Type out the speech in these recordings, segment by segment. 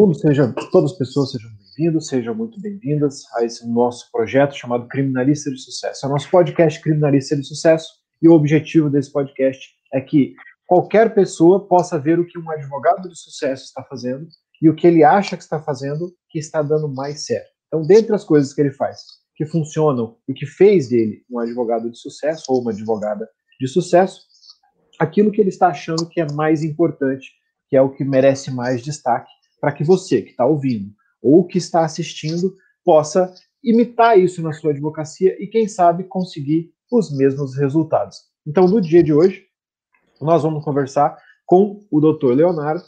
mundo, seja, todas as pessoas sejam bem-vindos, sejam muito bem-vindas a esse nosso projeto chamado Criminalista de Sucesso. É o nosso podcast Criminalista de Sucesso e o objetivo desse podcast é que qualquer pessoa possa ver o que um advogado de sucesso está fazendo e o que ele acha que está fazendo que está dando mais certo. Então, dentre as coisas que ele faz que funcionam e que fez dele um advogado de sucesso ou uma advogada de sucesso, aquilo que ele está achando que é mais importante, que é o que merece mais destaque, para que você que está ouvindo ou que está assistindo possa imitar isso na sua advocacia e, quem sabe, conseguir os mesmos resultados. Então, no dia de hoje, nós vamos conversar com o Dr. Leonardo,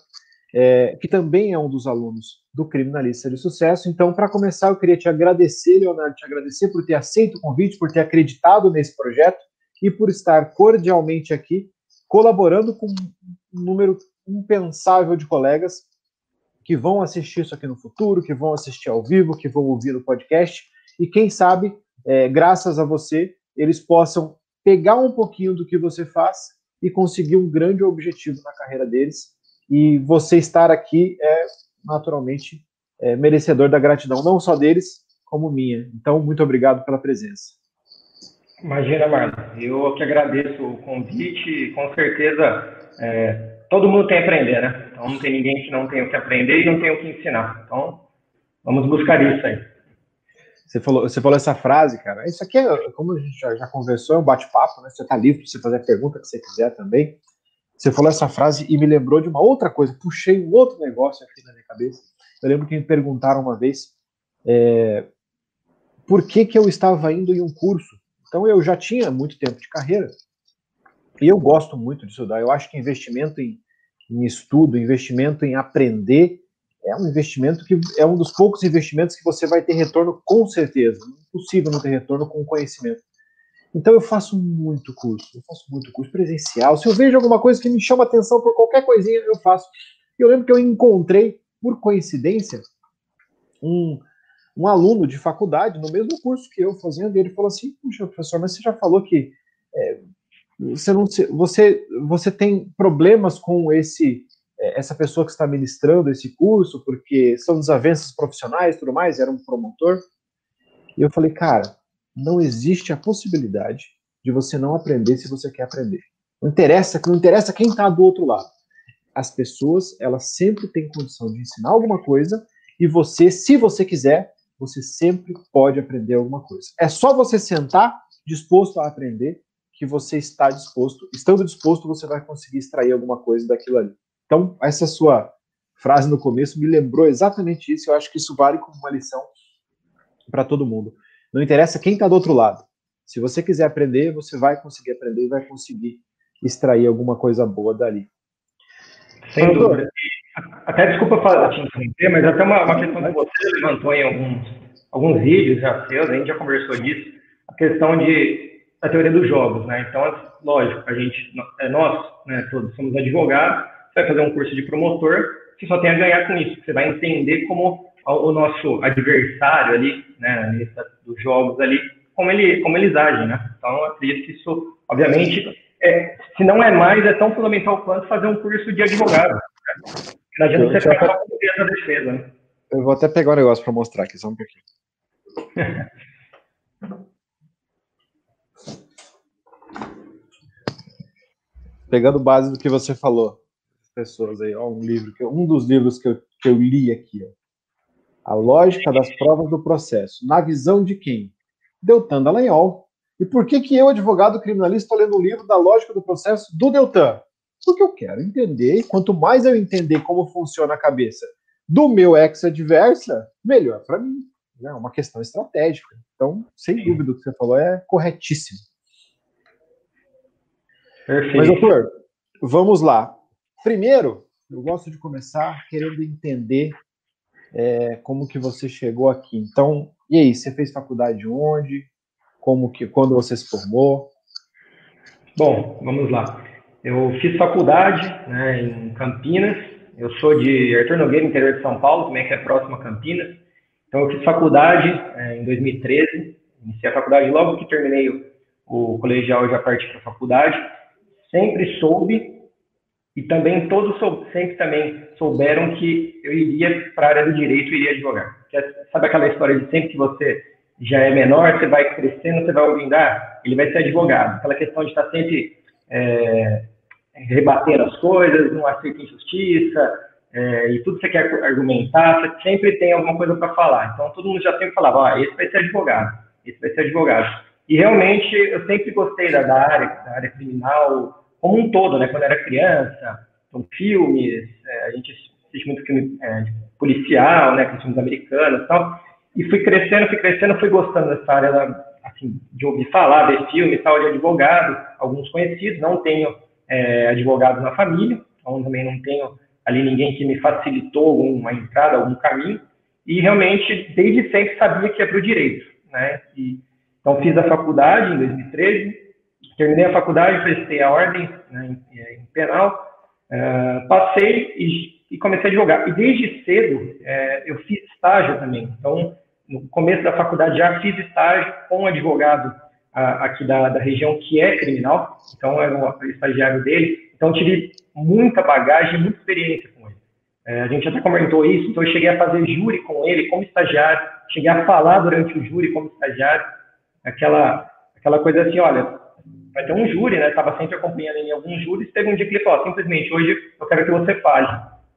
é, que também é um dos alunos do Criminalista de Sucesso. Então, para começar, eu queria te agradecer, Leonardo, te agradecer por ter aceito o convite, por ter acreditado nesse projeto e por estar cordialmente aqui, colaborando com um número impensável de colegas que vão assistir isso aqui no futuro, que vão assistir ao vivo, que vão ouvir o podcast, e quem sabe, é, graças a você, eles possam pegar um pouquinho do que você faz e conseguir um grande objetivo na carreira deles. E você estar aqui é naturalmente é, merecedor da gratidão, não só deles, como minha. Então, muito obrigado pela presença. Imagina, Marlon. Eu que agradeço o convite com certeza é, todo mundo tem a aprender, né? Então não tem ninguém que não tenha o que aprender e não tenha o que ensinar. Então, vamos buscar isso aí. Você falou, você falou essa frase, cara. Isso aqui é, como a gente já, já conversou, é um bate-papo, né? Você está livre para você fazer a pergunta que você quiser também. Você falou essa frase e me lembrou de uma outra coisa. Puxei um outro negócio aqui na minha cabeça. Eu lembro que me perguntaram uma vez é, por que, que eu estava indo em um curso. Então eu já tinha muito tempo de carreira e eu gosto muito de estudar. Eu acho que investimento em, em estudo, investimento em aprender é um investimento que é um dos poucos investimentos que você vai ter retorno com certeza. Impossível não ter retorno com conhecimento. Então eu faço muito curso, eu faço muito curso presencial. Se eu vejo alguma coisa que me chama atenção por qualquer coisinha, eu faço. Eu lembro que eu encontrei, por coincidência, um, um aluno de faculdade, no mesmo curso que eu fazendo, e ele falou assim: Puxa, professor, mas você já falou que é, você, não, você, você tem problemas com esse é, essa pessoa que está ministrando esse curso, porque são desavenças profissionais tudo mais, era um promotor. E eu falei, cara, não existe a possibilidade de você não aprender se você quer aprender. Não interessa, não interessa quem está do outro lado. As pessoas, elas sempre têm condição de ensinar alguma coisa e você, se você quiser, você sempre pode aprender alguma coisa. É só você sentar disposto a aprender que você está disposto, estando disposto, você vai conseguir extrair alguma coisa daquilo ali. Então, essa sua frase no começo me lembrou exatamente isso. Eu acho que isso vale como uma lição para todo mundo. Não interessa quem está do outro lado. Se você quiser aprender, você vai conseguir aprender e vai conseguir extrair alguma coisa boa dali. Sem dúvida. Até desculpa te interromper, mas até uma, uma questão que você levantou em alguns, alguns vídeos já seus, a gente já conversou disso, a questão de, da teoria dos jogos, né? Então, lógico, a gente, é nós, né, todos somos advogados, você vai fazer um curso de promotor, você só tem a ganhar com isso, você vai entender como o nosso adversário ali, né, dos jogos ali, como, ele, como eles agem, né? Então, eu acredito que isso, obviamente, é, se não é mais, é tão fundamental quanto fazer um curso de advogado. Né? Não adianta você ficar com essa defesa, né? Eu vou até pegar um negócio para mostrar aqui, só um pouquinho. Pegando base do que você falou, pessoas aí, ó, um livro que um dos livros que eu, que eu li aqui, ó. A lógica das provas do processo. Na visão de quem? Deltan Dallagnol. E por que, que eu, advogado criminalista, estou lendo um livro da lógica do processo do Deltan? Porque eu quero entender, e quanto mais eu entender como funciona a cabeça do meu ex-adversa, melhor para mim. É uma questão estratégica. Então, sem dúvida, o que você falou é corretíssimo. Perfeito. Mas, doutor, vamos lá. Primeiro, eu gosto de começar querendo entender é, como que você chegou aqui. Então, e aí, você fez faculdade onde? Como que, quando você se formou? Bom, vamos lá. Eu fiz faculdade né, em Campinas. Eu sou de Arthur Nogueira, interior de São Paulo, também que é próximo a Campinas. Então, eu fiz faculdade é, em 2013. Iniciei a faculdade logo que terminei o, o colegial, já parti para a faculdade. Sempre soube e também todos sempre também souberam que eu iria para a área do direito e iria advogar. Sabe aquela história de sempre que você já é menor, você vai crescendo, você vai ouvindo, ah, ele vai ser advogado. Aquela questão de estar sempre é, rebatendo as coisas, não aceita injustiça, é, e tudo que você quer argumentar, você sempre tem alguma coisa para falar. Então, todo mundo já sempre falava, ah, esse vai ser advogado, esse vai ser advogado. E realmente, eu sempre gostei da, da área, da área criminal, como um todo, né? Quando era criança, então, filmes, é, a gente assiste muito filme é, policial, né? Filmes americanos e tal. E fui crescendo, fui crescendo, fui gostando dessa área, da, assim, de ouvir falar, ver filmes, tal, de advogado, alguns conhecidos, não tenho é, advogado na família, então também não tenho ali ninguém que me facilitou alguma entrada, algum caminho, e realmente, desde sempre, sabia que ia para o direito, né? E, então, fiz a faculdade em 2013, terminei a faculdade, prestei a ordem né, em, em, penal, uh, passei e, e, comecei a advogar. E desde cedo, uh, eu fiz estágio também. Então, no começo da faculdade já fiz estágio com um advogado uh, aqui da, da região que é criminal, então era o estagiário dele. Então, tive muita bagagem, muita experiência com ele. A gente até comentou isso, então eu cheguei a fazer júri com ele como estagiário, cheguei a falar durante o júri como estagiário, aquela, aquela coisa assim, olha, vai ter um júri, né? Estava sempre acompanhando em alguns júris, teve um dia que ele falou, simplesmente, hoje eu quero que você fale.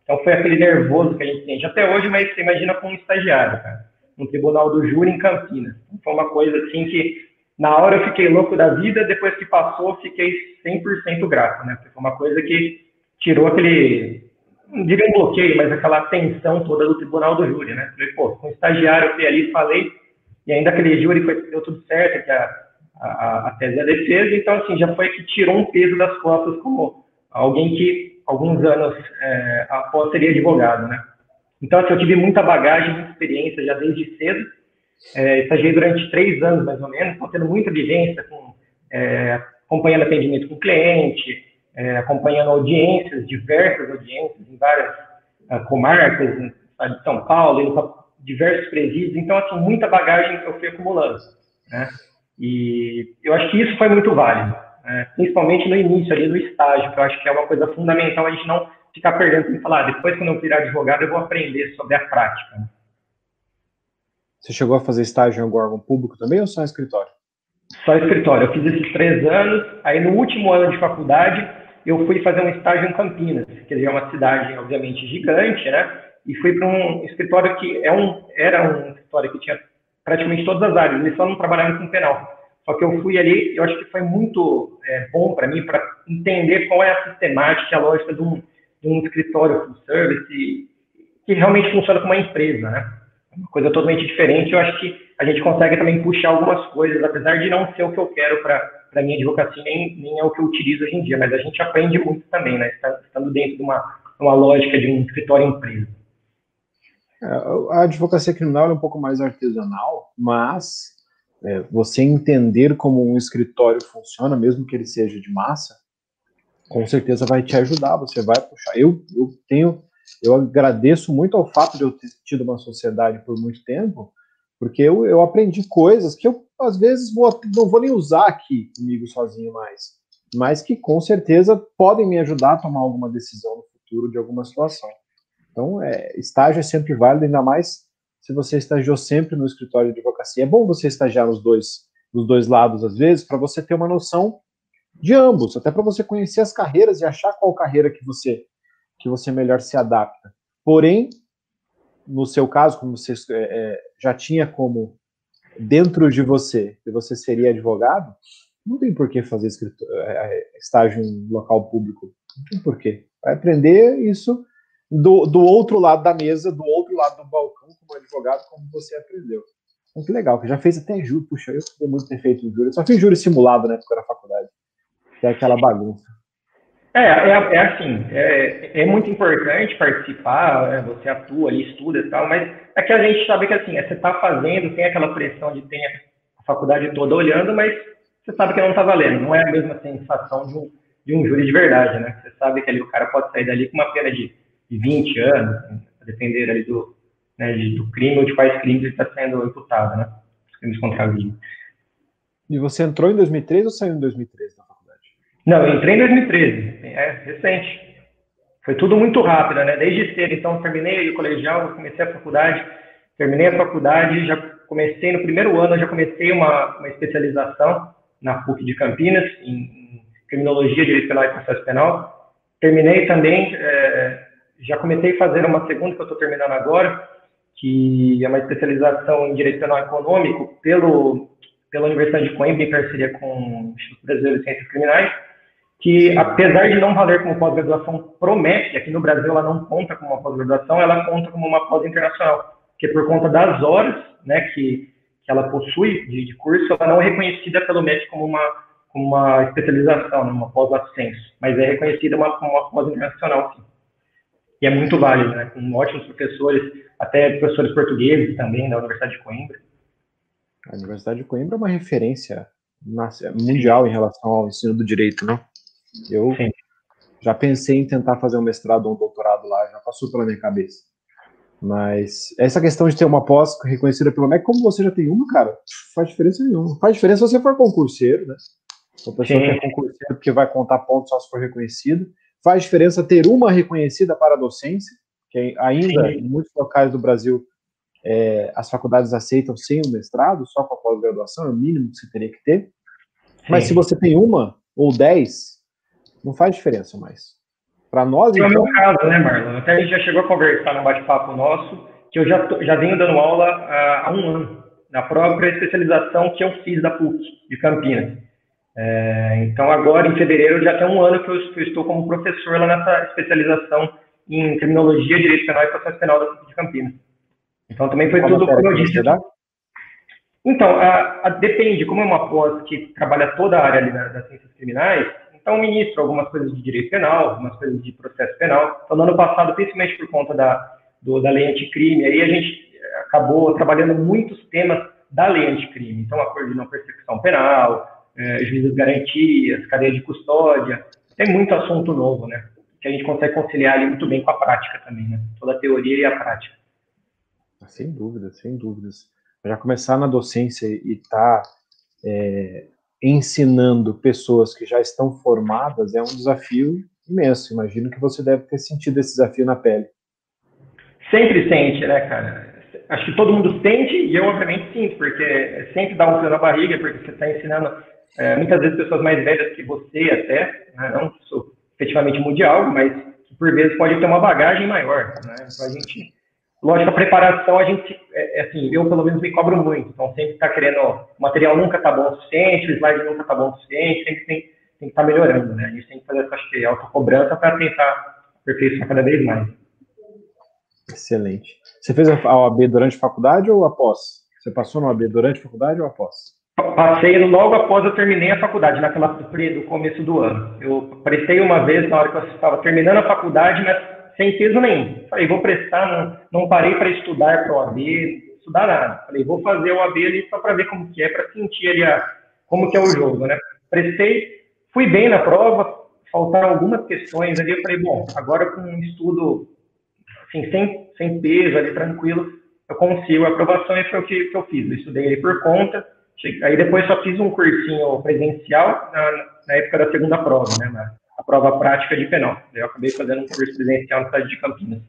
Então foi aquele nervoso que a gente sente até hoje, mas você imagina com um estagiário, cara, no tribunal do júri em Campinas. Então, foi uma coisa assim que na hora eu fiquei louco da vida, depois que passou, fiquei 100% grato, né? Porque foi uma coisa que tirou aquele, não diria um bloqueio, mas aquela tensão toda do tribunal do júri, né? Falei, pô, com um estagiário eu fui ali, falei, e ainda aquele júri foi, deu tudo certo, que a, a, a tese da defesa, então assim, já foi que tirou um peso das costas como alguém que alguns anos é, após seria advogado, né? Então, assim, eu tive muita bagagem, muita experiência já desde cedo, é, estagiei durante três anos, mais ou menos, estou tendo muita vivência com, é, acompanhando atendimento com cliente, é, acompanhando audiências, diversas audiências em várias uh, comarcas, no estado de São Paulo, diversos presídios, então, assim, muita bagagem que eu fui acumulando, né? E eu acho que isso foi muito válido, né? principalmente no início ali do estágio, que eu acho que é uma coisa fundamental a gente não ficar perdendo sem falar, ah, depois quando eu virar advogado eu vou aprender sobre a prática. Você chegou a fazer estágio em algum órgão público também ou só em escritório? Só escritório. Eu fiz esses três anos, aí no último ano de faculdade eu fui fazer um estágio em Campinas, que é uma cidade, obviamente, gigante, né? e fui para um escritório que é um, era um escritório que tinha praticamente todas as áreas, eles só não trabalhavam com penal. Só que eu fui ali, eu acho que foi muito é, bom para mim, para entender qual é a sistemática, a lógica de um, de um escritório full service, que realmente funciona como uma empresa, né? Uma coisa totalmente diferente. Eu acho que a gente consegue também puxar algumas coisas, apesar de não ser o que eu quero para a minha advocacia, nem, nem é o que eu utilizo hoje em dia, mas a gente aprende muito também, né? Estando dentro de uma, uma lógica de um escritório empresa. É, a advocacia criminal é um pouco mais artesanal, mas é, você entender como um escritório funciona, mesmo que ele seja de massa, com certeza vai te ajudar, você vai puxar. Eu, eu tenho, eu agradeço muito ao fato de eu ter tido uma sociedade por muito tempo, porque eu, eu aprendi coisas que eu, às vezes, vou, não vou nem usar aqui comigo sozinho mais, mas que com certeza podem me ajudar a tomar alguma decisão no futuro de alguma situação. Então, é, estágio é sempre válido, ainda mais se você estagiou sempre no escritório de advocacia. É bom você estagiar nos dois, nos dois lados, às vezes, para você ter uma noção de ambos, até para você conhecer as carreiras e achar qual carreira que você, que você melhor se adapta. Porém, no seu caso, como você é, é já tinha como dentro de você que você seria advogado, não tem por que fazer é, é, estágio em local público. Não tem por quê. Vai aprender isso do, do outro lado da mesa, do outro lado do balcão, como advogado, como você aprendeu. Muito legal, que já fez até júri, puxa, eu queria muito ter feito júri. Eu só fiz júri simulado, né, porque era faculdade. Que é aquela bagunça. É, é, é assim, é, é, muito importante participar, né, você atua ali, estuda e tal, mas é que a gente sabe que assim, é, você está fazendo, tem aquela pressão de ter a faculdade toda olhando, mas você sabe que não está valendo, não é a mesma sensação de um, de um júri de verdade, né? Você sabe que ali o cara pode sair dali com uma pena de 20 anos, a depender ali do, né, do crime ou de quais crimes ele está sendo imputado, né? Os crimes contra a vida. E você entrou em 2013 ou saiu em 2013 na faculdade? Não, eu entrei em 2013, é recente. foi tudo muito rápido, né? Desde cedo, então, terminei o colegial, comecei a faculdade, terminei a faculdade, já comecei no primeiro ano, já comecei uma, uma especialização na PUC de Campinas, em, em Criminologia, Direito Penal e Processo Penal. Terminei também, é, já comecei a fazer uma segunda que eu estou terminando agora, que é uma especialização em Direito Penal Econômico pelo, pela Universidade de Coimbra, em parceria com o Instituto Brasileiro de Ciências Criminais, que apesar de não valer como pós-graduação promete, aqui no Brasil ela não conta como uma pós-graduação, ela conta como uma pós-internacional, que por conta das horas né, que, que ela possui de, de curso, ela não é reconhecida pelo MEC como uma, como uma especialização, né, uma pós-ascenso, mas é reconhecida uma, como uma pós-internacional, sim. E é muito válida, né, com ótimos professores, até professores portugueses também, da Universidade de Coimbra. A Universidade de Coimbra é uma referência mundial em relação ao ensino do direito, não? Eu Sim. já pensei em tentar fazer um mestrado ou um doutorado lá, já passou pela minha cabeça. Mas essa questão de ter uma pós reconhecida pelo MEC, como você já tem uma, cara, faz diferença nenhuma. Faz diferença se você for concurseiro, né? Se a pessoa Sim. que é concurseiro porque vai contar pontos só se for reconhecido. Faz diferença ter uma reconhecida para a docência, que ainda Sim. em muitos locais do Brasil é, as faculdades aceitam sem o mestrado, só com a pós-graduação, é o mínimo que você teria que ter. Mas se você tem uma ou dez, não faz diferença mais. Para nós, é então... o meu caso, né, Marlon? Até a gente já chegou a conversar num bate-papo nosso, que eu já, já venho dando aula há, há um ano, na própria especialização que eu fiz da PUC, de Campinas. É, então, agora, em fevereiro, já tem um ano que eu, que eu, estou como professor lá nessa especialização em Criminologia, Direito Penal e Processo Penal da PUC de Campinas. Então, também foi Qual tudo como eu disse. Então, a, a, depende, como é uma pós que trabalha toda a área ali das ciências criminais, então, ministro algumas coisas de direito penal, algumas coisas de processo penal. Então, no ano passado, principalmente por conta da, do, da lei anticrime, aí a gente acabou trabalhando muitos temas da lei anticrime. Então, acordo de não persecução penal, é, juízes de garantias, cadeia de custódia. Tem muito assunto novo, né? Que a gente consegue conciliar ali muito bem com a prática também, né? Toda a teoria e a prática. Sem dúvidas, sem dúvidas. Já começar na docência e estar tá, é, ensinando pessoas que já estão formadas é um desafio imenso. Imagino que você deve ter sentido esse desafio na pele. Sempre sente, né, cara? Acho que todo mundo sente e eu, obviamente, sinto, porque sempre dá um frio na barriga, porque você está ensinando é, muitas vezes pessoas mais velhas que você até, né, não sou efetivamente mundial, mas que por vezes pode ter uma bagagem maior, né? Então a gente Lógico, a preparação, a gente, é, é, assim, eu pelo menos me cobro muito. Então, sempre está querendo, o material nunca está bom o suficiente, o slide nunca está bom o suficiente, sempre tem, tem que estar tá melhorando, né? A gente tem que fazer essa, acho que, autocobrança para tentar aperfeiçoar cada vez mais. Excelente. Você fez a OAB durante a faculdade ou após? Você passou no OAB durante a faculdade ou após? Passei logo após eu terminei a faculdade, naquela do começo do ano. Eu prestei uma vez na hora que eu estava terminando a faculdade, mas sem peso nenhum. Falei, vou prestar, não, não parei para estudar para o AB, estudar nada. Falei, vou fazer o AB ali só para ver como que é, para sentir ali a, como que é o jogo, né? Prestei, fui bem na prova, faltaram algumas questões ali, eu falei, bom, agora com um estudo, assim, sem, sem peso ali, tranquilo, eu consigo a aprovação e foi o que, que eu fiz. Eu estudei ali por conta, aí depois só fiz um cursinho presencial na, na época da segunda prova, né, na, a prova prática de penal. Eu acabei fazendo um curso presencial na cidade de Campinas.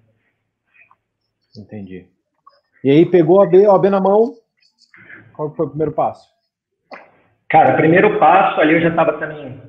Entendi. E aí pegou a B, a B na mão. Qual foi o primeiro passo? Cara, o primeiro passo ali eu já estava também.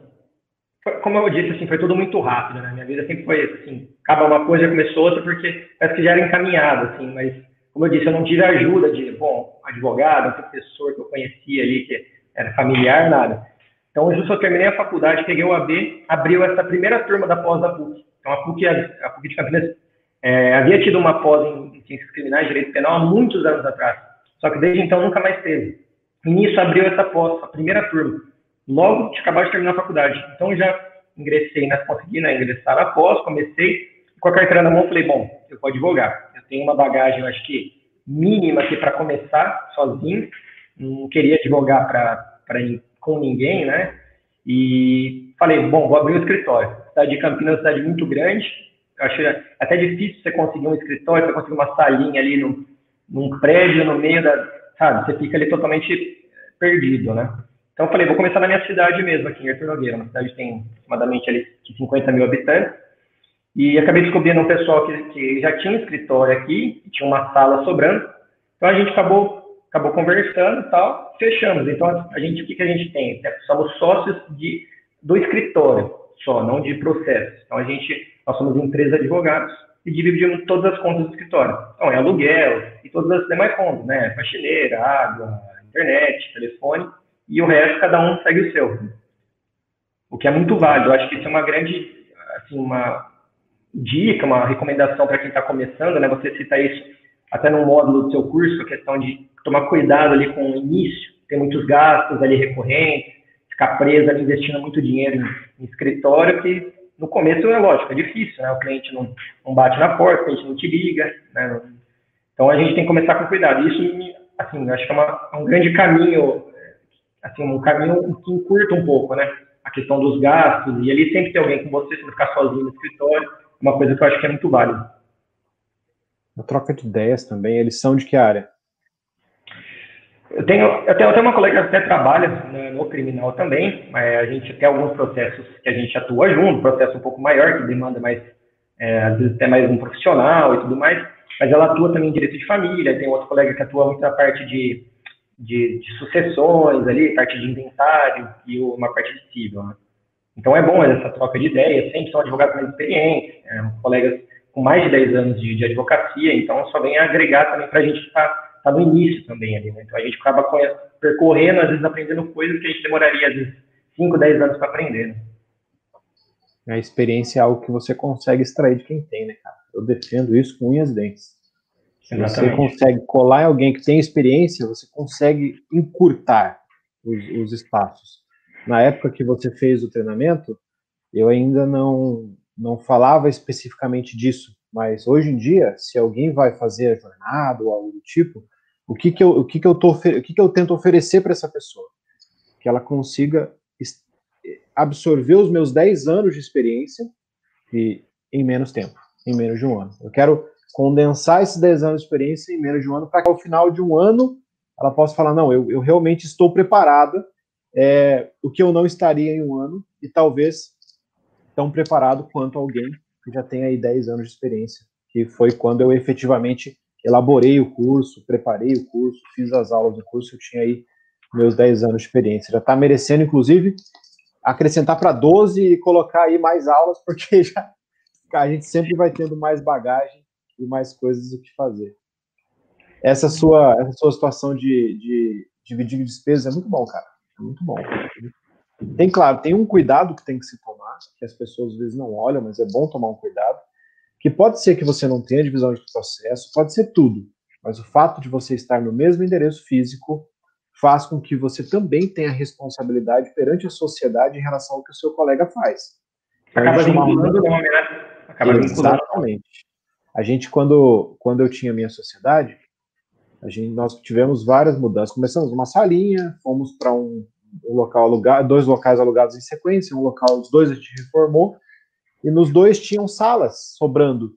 Como eu disse, assim, foi tudo muito rápido, né? Minha vida sempre foi assim, acaba uma coisa e começou outra, porque parece que já era encaminhado, assim, mas como eu disse, eu não tive ajuda de, bom, advogado, professor que eu conhecia ali, que era familiar, nada. Então, eu terminei a faculdade, peguei o AB, abriu essa primeira turma da pós da PUC. Então, a PUC, a PUC de Campinas é, havia tido uma pós em, Ciências Criminais, Direito Penal, há muitos anos atrás. Só que desde então nunca mais teve. E nisso abriu essa pós, a primeira turma. Logo de acabar de terminar a faculdade. Então, já ingressei, né, consegui né, ingressar na pós, comecei, com a carteira na mão, falei, bom, eu vou advogar. Tenho uma bagagem, eu acho que mínima aqui para começar sozinho. Não queria advogar para com ninguém, né? E falei, bom, vou abrir um escritório. A cidade de Campinas é uma cidade muito grande. Eu achei até difícil você conseguir um escritório, você conseguir uma salinha ali num, num prédio no meio da, sabe? Você fica ali totalmente perdido, né? Então eu falei, vou começar na minha cidade mesmo, aqui em Arthur Nogueira, uma cidade que tem aproximadamente ali 50 mil habitantes. E acabei descobrindo um pessoal que, que já tinha um escritório aqui, tinha uma sala sobrando. Então a gente acabou, acabou conversando e tal, fechamos. Então a gente, o que, que a gente tem? Somos sócios de, do escritório só, não de processo. Então a gente, nós somos empresa de advogados e dividimos todas as contas do escritório. Então é aluguel e todas as demais contas, né? Faxineira, água, internet, telefone e o resto cada um segue o seu. O que é muito válido. Eu acho que isso é uma grande, assim, uma dica, uma recomendação para quem está começando, né? Você cita isso até no módulo do seu curso, a questão de tomar cuidado ali com o início, ter muitos gastos ali recorrentes, ficar preso ali investindo muito dinheiro em, escritório, que no começo é lógico, é difícil, né? O cliente não, não bate na porta, o cliente não te liga, né? Então a gente tem que começar com cuidado. Isso, assim, acho que é, uma, é um grande caminho, assim, um caminho que encurta um pouco, né? A questão dos gastos, e ali sempre tem alguém com você, você não ficar sozinho no escritório uma coisa que eu acho que é muito válida. A troca de ideias também, eles são de que área? Eu tenho, eu tenho até uma colega que até trabalha né, no criminal também, mas a gente tem alguns processos que a gente atua junto, processo um pouco maior, que demanda mais, é, às vezes até mais um profissional e tudo mais, mas ela atua também em direito de família, tem outro colega que atua muito na parte de, de, de sucessões ali, parte de inventário e uma parte de civil, né? Então é bom essa troca de ideias, sempre são advogados mais experientes, é, colegas com mais de 10 anos de, de advocacia, então só vem agregar também para a gente estar tá, tá no início também ali, né? Então a gente acaba percorrendo, às vezes aprendendo coisas que a gente demoraria, às vezes, 5, 10 anos para aprender, né? A experiência é algo que você consegue extrair de quem tem, né, cara? Eu defendo isso com unhas e dentes. Se você consegue colar em alguém que tem experiência, você consegue encurtar os, os espaços na época que você fez o treinamento, eu ainda não, não falava especificamente disso, mas hoje em dia, se alguém vai fazer a jornada ou algo do tipo, o que que eu, o que que eu, tô, o que que eu tento oferecer para essa pessoa? Que ela consiga absorver os meus 10 anos de experiência e, em menos tempo, em menos de um ano. Eu quero condensar esses 10 anos de experiência em menos de um ano para que ao final de um ano ela possa falar, não, eu, eu realmente estou preparada é, o que eu não estaria em um ano e talvez tão preparado quanto alguém que já tem aí 10 anos de experiência, que foi quando eu efetivamente elaborei o curso, preparei o curso, fiz as aulas do curso, eu tinha aí meus 10 anos de experiência. Já está merecendo, inclusive, acrescentar para 12 e colocar aí mais aulas, porque já a gente sempre vai tendo mais bagagem e mais coisas o que fazer. Essa sua, essa sua situação de, de dividir despesas é muito bom, cara. É muito bom. Tem, claro, tem um cuidado que tem que se tomar, que as pessoas às vezes não olham, mas é bom tomar um cuidado, que pode ser que você não tenha divisão de processo, pode ser tudo, mas o fato de você estar no mesmo endereço físico faz com que você também tenha responsabilidade perante a sociedade em relação ao que o seu colega faz. Acaba vinculando? Acaba Exatamente. A gente, quando, quando eu tinha minha sociedade, a gente, nós tivemos várias mudanças. Começamos uma salinha, fomos para um, um, local alugado, dois locais alugados em sequência, um local, os dois a gente reformou, e nos dois tinham salas sobrando.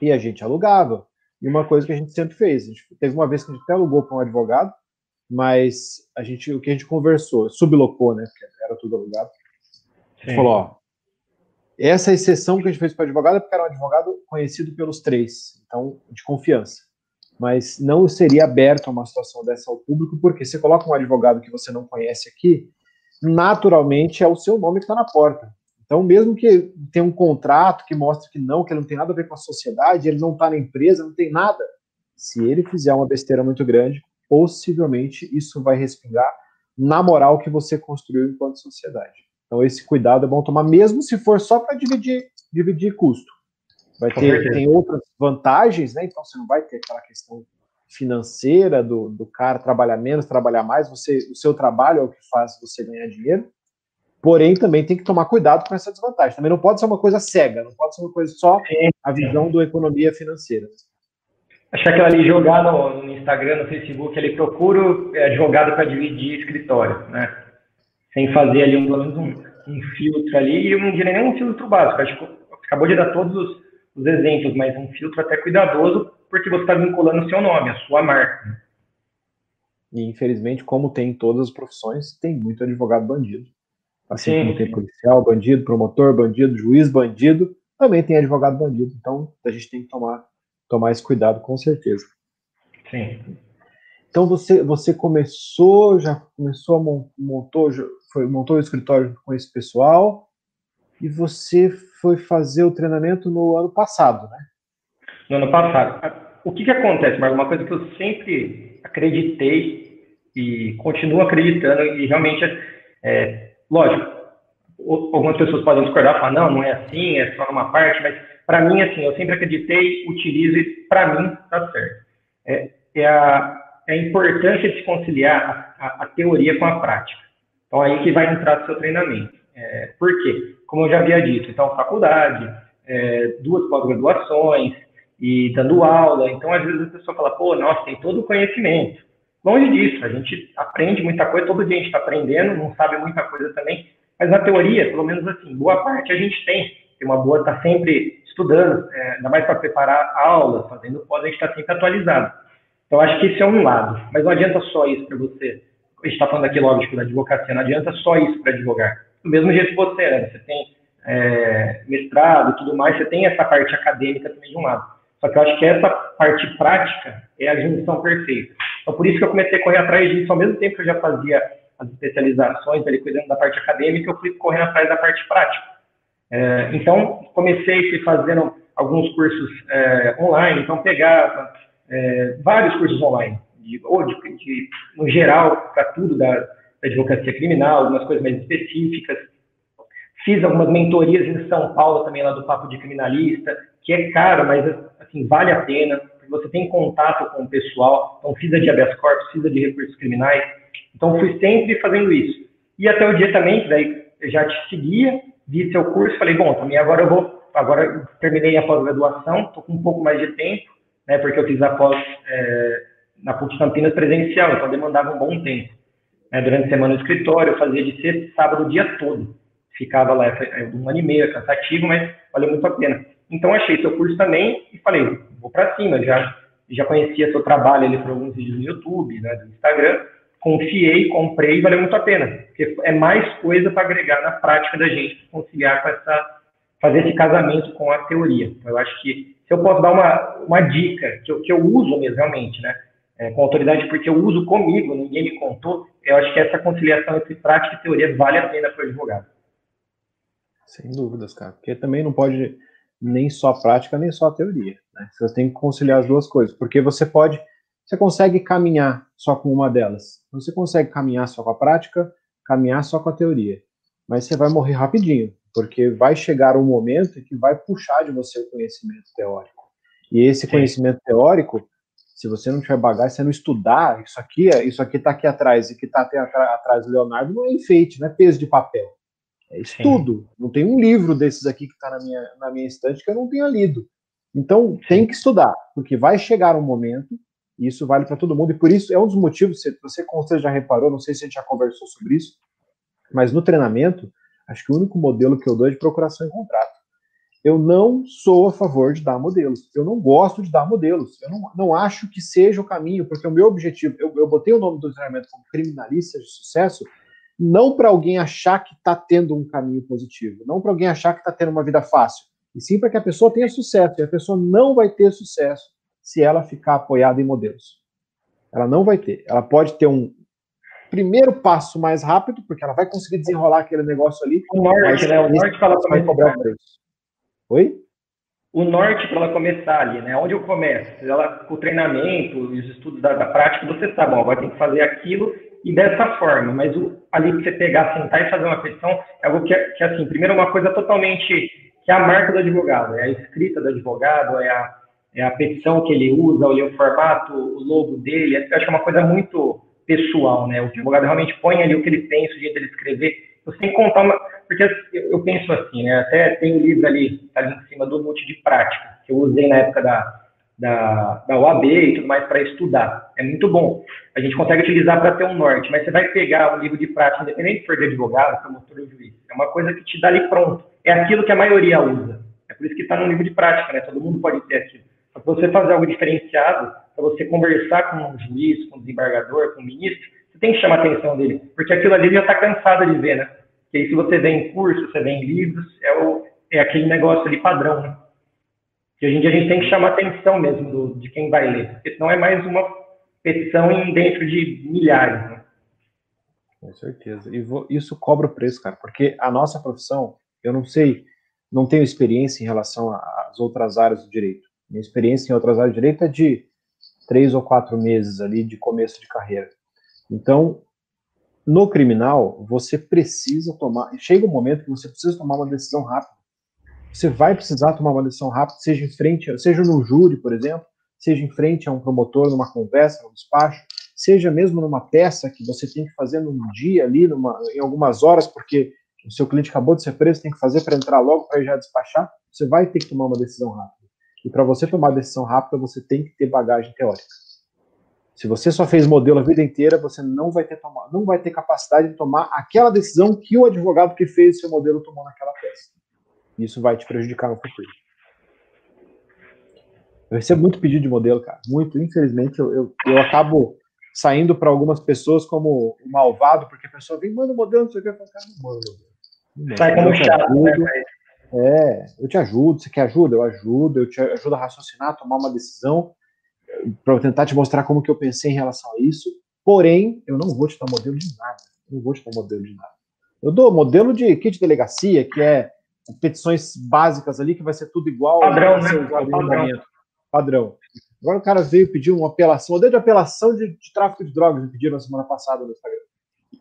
E a gente alugava. E uma coisa que a gente sempre fez, a gente, teve uma vez que a gente até alugou para um advogado, mas a gente, o que a gente conversou, sublocou, né, porque era tudo alugado. A gente falou, ó, essa exceção que a gente fez para advogado é porque era um advogado conhecido pelos três, então, de confiança mas não seria aberto a uma situação dessa ao público, porque você coloca um advogado que você não conhece aqui, naturalmente é o seu nome que está na porta. Então, mesmo que tenha um contrato que mostre que não, que ele não tem nada a ver com a sociedade, ele não está na empresa, não tem nada. Se ele fizer uma besteira muito grande, possivelmente isso vai respingar na moral que você construiu enquanto sociedade. Então, esse cuidado é bom tomar, mesmo se for só para dividir, dividir custo. Vai ter, tem outras vantagens, né? Então você não vai ter aquela questão financeira do, do cara trabalhar menos, trabalhar mais. Você, o seu trabalho é o que faz você ganhar dinheiro. Porém, também tem que tomar cuidado com essa desvantagem. Também não pode ser uma coisa cega, não pode ser uma coisa só a visão do economia financeira. Acho que aquela ali jogar no, Instagram, no Facebook, ele procura é, advogado para dividir escritório, né? Sem fazer ali um, um, um filtro ali, e não diria nem um filtro básico. Acho que acabou de dar todos os os exemplos, mas um filtro até cuidadoso, porque você está vinculando o seu nome, a sua marca. E infelizmente, como tem em todas as profissões, tem muito advogado bandido. Assim sim, como tem policial bandido, promotor bandido, juiz bandido, também tem advogado bandido. Então a gente tem que tomar, tomar esse cuidado com certeza. Sim. Então você, você começou, já começou a montou, foi, montou o escritório com esse pessoal e você foi fazer o treinamento no ano passado, né? No ano passado. O que, que acontece, Marcos? Uma coisa que eu sempre acreditei e continuo acreditando e realmente, é, lógico, algumas pessoas podem discordar, falar, não, não é assim, é só uma parte, mas para mim, assim, eu sempre acreditei, utilizo e para mim tá certo. É, é, a, é a importância de se conciliar a, a, a, teoria com a prática. Então, aí que vai entrar o seu treinamento. É, por quê? Como eu já havia dito, então, faculdade, é, duas pós-graduações e dando aula. Então, às vezes a pessoa fala, pô, nossa, tem todo o conhecimento. Longe disso, a gente aprende muita coisa, todo dia a gente está aprendendo, não sabe muita coisa também, mas na teoria, pelo menos assim, boa parte a gente tem. Tem uma boa, está sempre estudando, é, ainda mais para preparar aulas, fazendo pós, a gente está sempre atualizado. Então, acho que isso é um lado. Mas não adianta só isso para você. A gente está falando aqui, lógico, da advocacia, não adianta só isso para advogar. Do mesmo jeito que você, né? Você tem é, mestrado e tudo mais, você tem essa parte acadêmica também de um lado. Só que eu acho que essa parte prática é a junção perfeita. Então, por isso que eu comecei a correr atrás disso, ao mesmo tempo que eu já fazia as especializações, ali cuidando da parte acadêmica, eu fui correndo atrás da parte prática. É, então, comecei fazendo alguns cursos é, online, então pegava é, vários cursos online, de, ou de, de, no geral, para tudo da advocacia criminal, algumas coisas mais específicas. Fiz algumas mentorias em São Paulo também, lá do Papo de Criminalista, que é caro, mas assim, vale a pena, porque você tem contato com o pessoal, então fiz a de habeas corpus, fiz a de recursos criminais, então, fui sempre fazendo isso. E até o dia também, que daí eu já te seguia, vi seu curso, falei, bom, também agora eu vou, agora eu terminei a pós-graduação, estou com um pouco mais de tempo, né, porque eu fiz a pós é, na PUC Campinas presencial, então demandava um bom tempo. Né, durante a semana no escritório, eu fazia de sexta sábado o dia todo. Ficava lá é, um ano e meio, é cansativo, mas valeu muito a pena. Então, achei seu curso também e falei, vou para cima, já, já conhecia seu trabalho ali por alguns vídeos no YouTube, né, no Instagram, confiei, comprei e valeu muito a pena, porque é mais coisa para agregar na prática da gente, conciliar com essa, fazer esse casamento com a teoria. Então, eu acho que se eu posso dar uma, uma dica que eu, que eu uso mesmo realmente, né, é, com autoridade, porque eu uso comigo, ninguém me contou, eu acho que essa conciliação entre prática e teoria vale a pena para o advogado. Sem dúvidas, cara, porque também não pode nem só a prática, nem só a teoria. Né? Você tem que conciliar as duas coisas, porque você pode você consegue caminhar só com uma delas. Você consegue caminhar só com a prática, caminhar só com a teoria. Mas você vai morrer rapidinho, porque vai chegar um momento que vai puxar de você o conhecimento teórico. E esse Sim. conhecimento teórico, se você não tiver bagagem, você não estudar, isso aqui, é, isso aqui está aqui atrás e que está atrás do Leonardo não é enfeite, não é peso de papel. É estudo. Sim. Não tem um livro desses aqui que está na minha, na minha estante que eu não tenha lido. Então, tem que estudar, porque vai chegar um momento e isso vale para todo mundo. E por isso é um dos motivos, você com certeza já reparou, não sei se a gente já conversou sobre isso, mas no treinamento, acho que o único modelo que eu dou é de procuração em contrato. Eu não sou a favor de dar modelos. Eu não gosto de dar modelos. Eu não, não acho que seja o caminho, porque o meu objetivo, eu, eu botei o nome do treinamento como criminalista de sucesso, não para alguém achar que está tendo um caminho positivo, não para alguém achar que está tendo uma vida fácil, e sim para que a pessoa tenha sucesso. E a pessoa não vai ter sucesso se ela ficar apoiada em modelos. Ela não vai ter. Ela pode ter um primeiro passo mais rápido, porque ela vai conseguir desenrolar aquele negócio ali. O norte, né? O norte para cobrar o preço. Oi? O norte para ela começar ali, né? Onde eu começo? Ela, o treinamento e os estudos da, da, prática, você sabe, bom, vai ter que fazer aquilo e dessa forma. Mas o, ali que você pegar, sentar e fazer uma petição, é algo que, que, assim, primeiro, uma coisa totalmente que é a marca do advogado, é a escrita do advogado, é a é a petição que ele usa, o formato, o logo dele, acho que é uma coisa muito pessoal, né? O advogado realmente põe ali o que ele pensa, o jeito dele escrever. Você tem que contar uma. Porque eu penso assim, né? Até tem um livro ali, tá ali em cima do Multi de Prática, que eu usei na época da, da, da OAB e tudo mais para estudar. É muito bom. A gente consegue utilizar para ter um norte, mas você vai pegar um livro de prática, independente se for de advogado, promotor ou juiz. É uma coisa que te dá ali pronto. É aquilo que a maioria usa. É por isso que está no livro de prática, né? Todo mundo pode ter aquilo. Para você fazer algo diferenciado, para você conversar com um juiz, com um desembargador, com um ministro, tem que chamar a atenção dele, porque aquilo ali já está cansado de ver, né? Porque aí se você vê em curso, você vê em livros, é o, é aquele negócio ali padrão, né? Que hoje em dia a gente tem que chamar atenção mesmo do, de quem vai ler, porque senão é mais uma petição dentro de milhares, né? Com certeza. E isso cobra o preço, cara, porque a nossa profissão, eu não sei, não tenho experiência em relação às outras áreas do direito. Minha experiência em outras áreas do direito é de três ou quatro meses ali de começo de carreira. Então, no criminal, você precisa tomar. Chega um momento que você precisa tomar uma decisão rápida. Você vai precisar tomar uma decisão rápida, seja em frente, seja no júri, por exemplo, seja em frente a um promotor, numa conversa, num despacho, seja mesmo numa peça que você tem que fazer num dia ali, numa, em algumas horas, porque o seu cliente acabou de ser preso, tem que fazer para entrar logo para já despachar, você vai ter que tomar uma decisão rápida. E para você tomar decisão rápida, você tem que ter bagagem teórica. Se você só fez modelo a vida inteira, você não vai ter tomar, não vai ter capacidade de tomar aquela decisão que o advogado que fez o seu modelo tomou naquela peça. Isso vai te prejudicar no futuro. Eu recebo muito pedido de modelo, cara. Muito. Infelizmente, eu, eu, eu acabo saindo para algumas pessoas como o malvado, porque a pessoa vem, manda modelo, não sei o que, eu falo, cara, não manda. Sai como chato, né, É, eu te ajudo, você quer ajuda? Eu ajudo, eu te ajudo a raciocinar, a tomar uma decisão, para tentar te mostrar como que eu pensei em relação a isso. Porém, eu não vou te dar modelo de nada. Não vou te dar modelo de nada. Eu dou modelo de kit de delegacia, que é petições básicas ali, que vai ser tudo igual. Padrão, né? Padrão. Padrão. Agora o cara veio pedir uma apelação, modelo de apelação de, de tráfico de drogas, me pediram na semana passada no Instagram.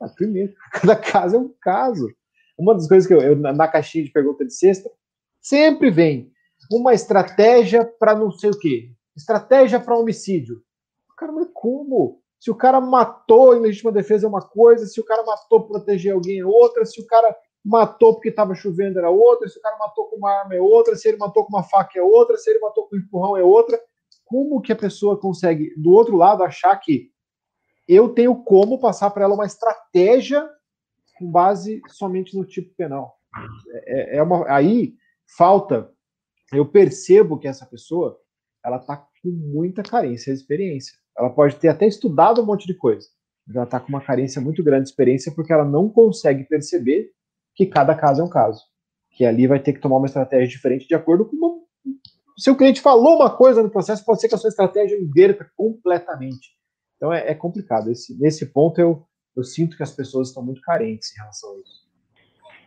Ah, primeiro, cada caso é um caso. Uma das coisas que eu, eu na caixinha de pergunta de sexta, sempre vem uma estratégia para não sei o quê. Estratégia para homicídio. Cara, mas como? Se o cara matou em legítima defesa é uma coisa, se o cara matou para proteger alguém é outra, se o cara matou porque estava chovendo era outra, se o cara matou com uma arma é outra, se ele matou com uma faca é outra, se ele matou com um empurrão é outra. Como que a pessoa consegue, do outro lado, achar que eu tenho como passar para ela uma estratégia com base somente no tipo penal? É, é uma, aí falta, eu percebo que essa pessoa ela está com muita carência de experiência. Ela pode ter até estudado um monte de coisa, mas ela está com uma carência muito grande de experiência porque ela não consegue perceber que cada caso é um caso. Que ali vai ter que tomar uma estratégia diferente de acordo com uma... Se o cliente falou uma coisa no processo, pode ser que a sua estratégia inverta completamente. Então é, é complicado. Esse, nesse ponto eu, eu sinto que as pessoas estão muito carentes em relação a isso.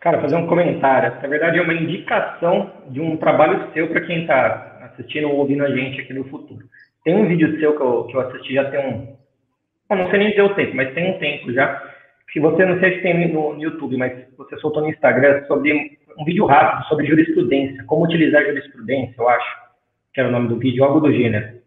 Cara, fazer um comentário. Na verdade, é uma indicação de um trabalho seu para quem está assistindo ou ouvindo a gente aqui no futuro. Tem um vídeo seu que eu, que eu assisti já tem um. Não sei nem dizer o tempo, mas tem um tempo já. Se você não sei se tem no, no YouTube, mas você soltou no Instagram sobre um vídeo rápido sobre jurisprudência, como utilizar jurisprudência, eu acho, que era o nome do vídeo, algo do gênero.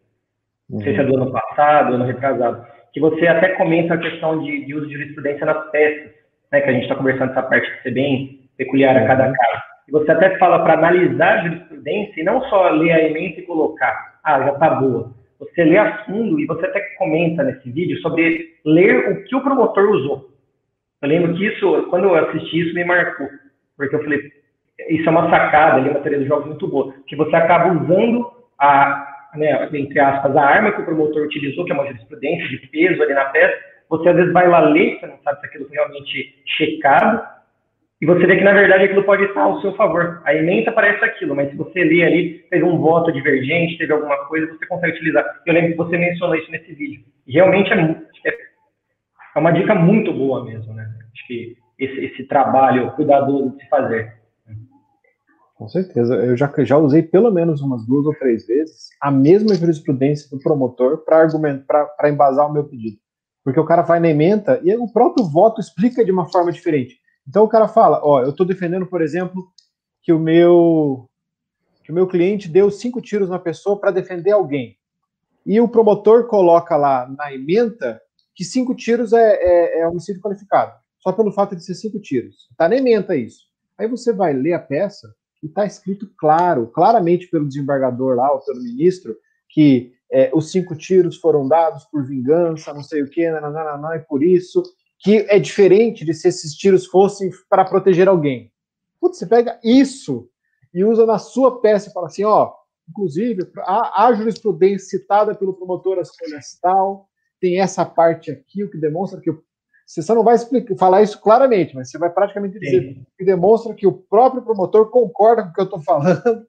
Não sei se é do ano passado, ano retrasado. Que você até comenta a questão de, de uso de jurisprudência nas peças, né? Que a gente está conversando essa parte que ser bem peculiar a cada caso e você até fala para analisar a jurisprudência e não só ler a emenda e colocar, ah, já está boa. Você lê a fundo e você até comenta nesse vídeo sobre ler o que o promotor usou. Eu lembro que isso, quando eu assisti isso, me marcou. Porque eu falei, isso é uma sacada ali, uma teoria dos jogos muito boa, que você acaba usando a, né, entre aspas, a arma que o promotor utilizou, que é uma jurisprudência de peso ali na peça, você às vezes vai lá ler, você não sabe se aquilo foi realmente checado, e você vê que, na verdade, aquilo pode estar ao seu favor. A emenda parece aquilo, mas se você lê ali, teve um voto divergente, teve alguma coisa, você consegue utilizar. Eu lembro que você mencionou isso nesse vídeo. realmente é, é uma dica muito boa mesmo, né? Acho que esse, esse trabalho cuidadoso de se fazer. Com certeza. Eu já, já usei pelo menos umas duas ou três vezes a mesma jurisprudência do promotor para argumentar, para embasar o meu pedido. Porque o cara vai na emenda e o próprio voto explica de uma forma diferente. Então o cara fala, ó, eu estou defendendo, por exemplo, que o meu que o meu cliente deu cinco tiros na pessoa para defender alguém. E o promotor coloca lá na emenda que cinco tiros é, é, é, homicídio qualificado, só pelo fato de ser cinco tiros. Está na emenda isso. Aí você vai ler a peça e está escrito claro, claramente pelo desembargador lá, ou pelo ministro, que é, os cinco tiros foram dados por vingança, não sei o que, e por isso que é diferente de se esses tiros fossem para proteger alguém. Putz, você pega isso e usa na sua peça e fala assim, ó, inclusive, a, a jurisprudência citada pelo promotor as folhas tal, tem essa parte aqui, o que demonstra que o, Você só não vai explicar, falar isso claramente, mas você vai praticamente dizer que demonstra que o próprio promotor concorda com o que eu estou falando.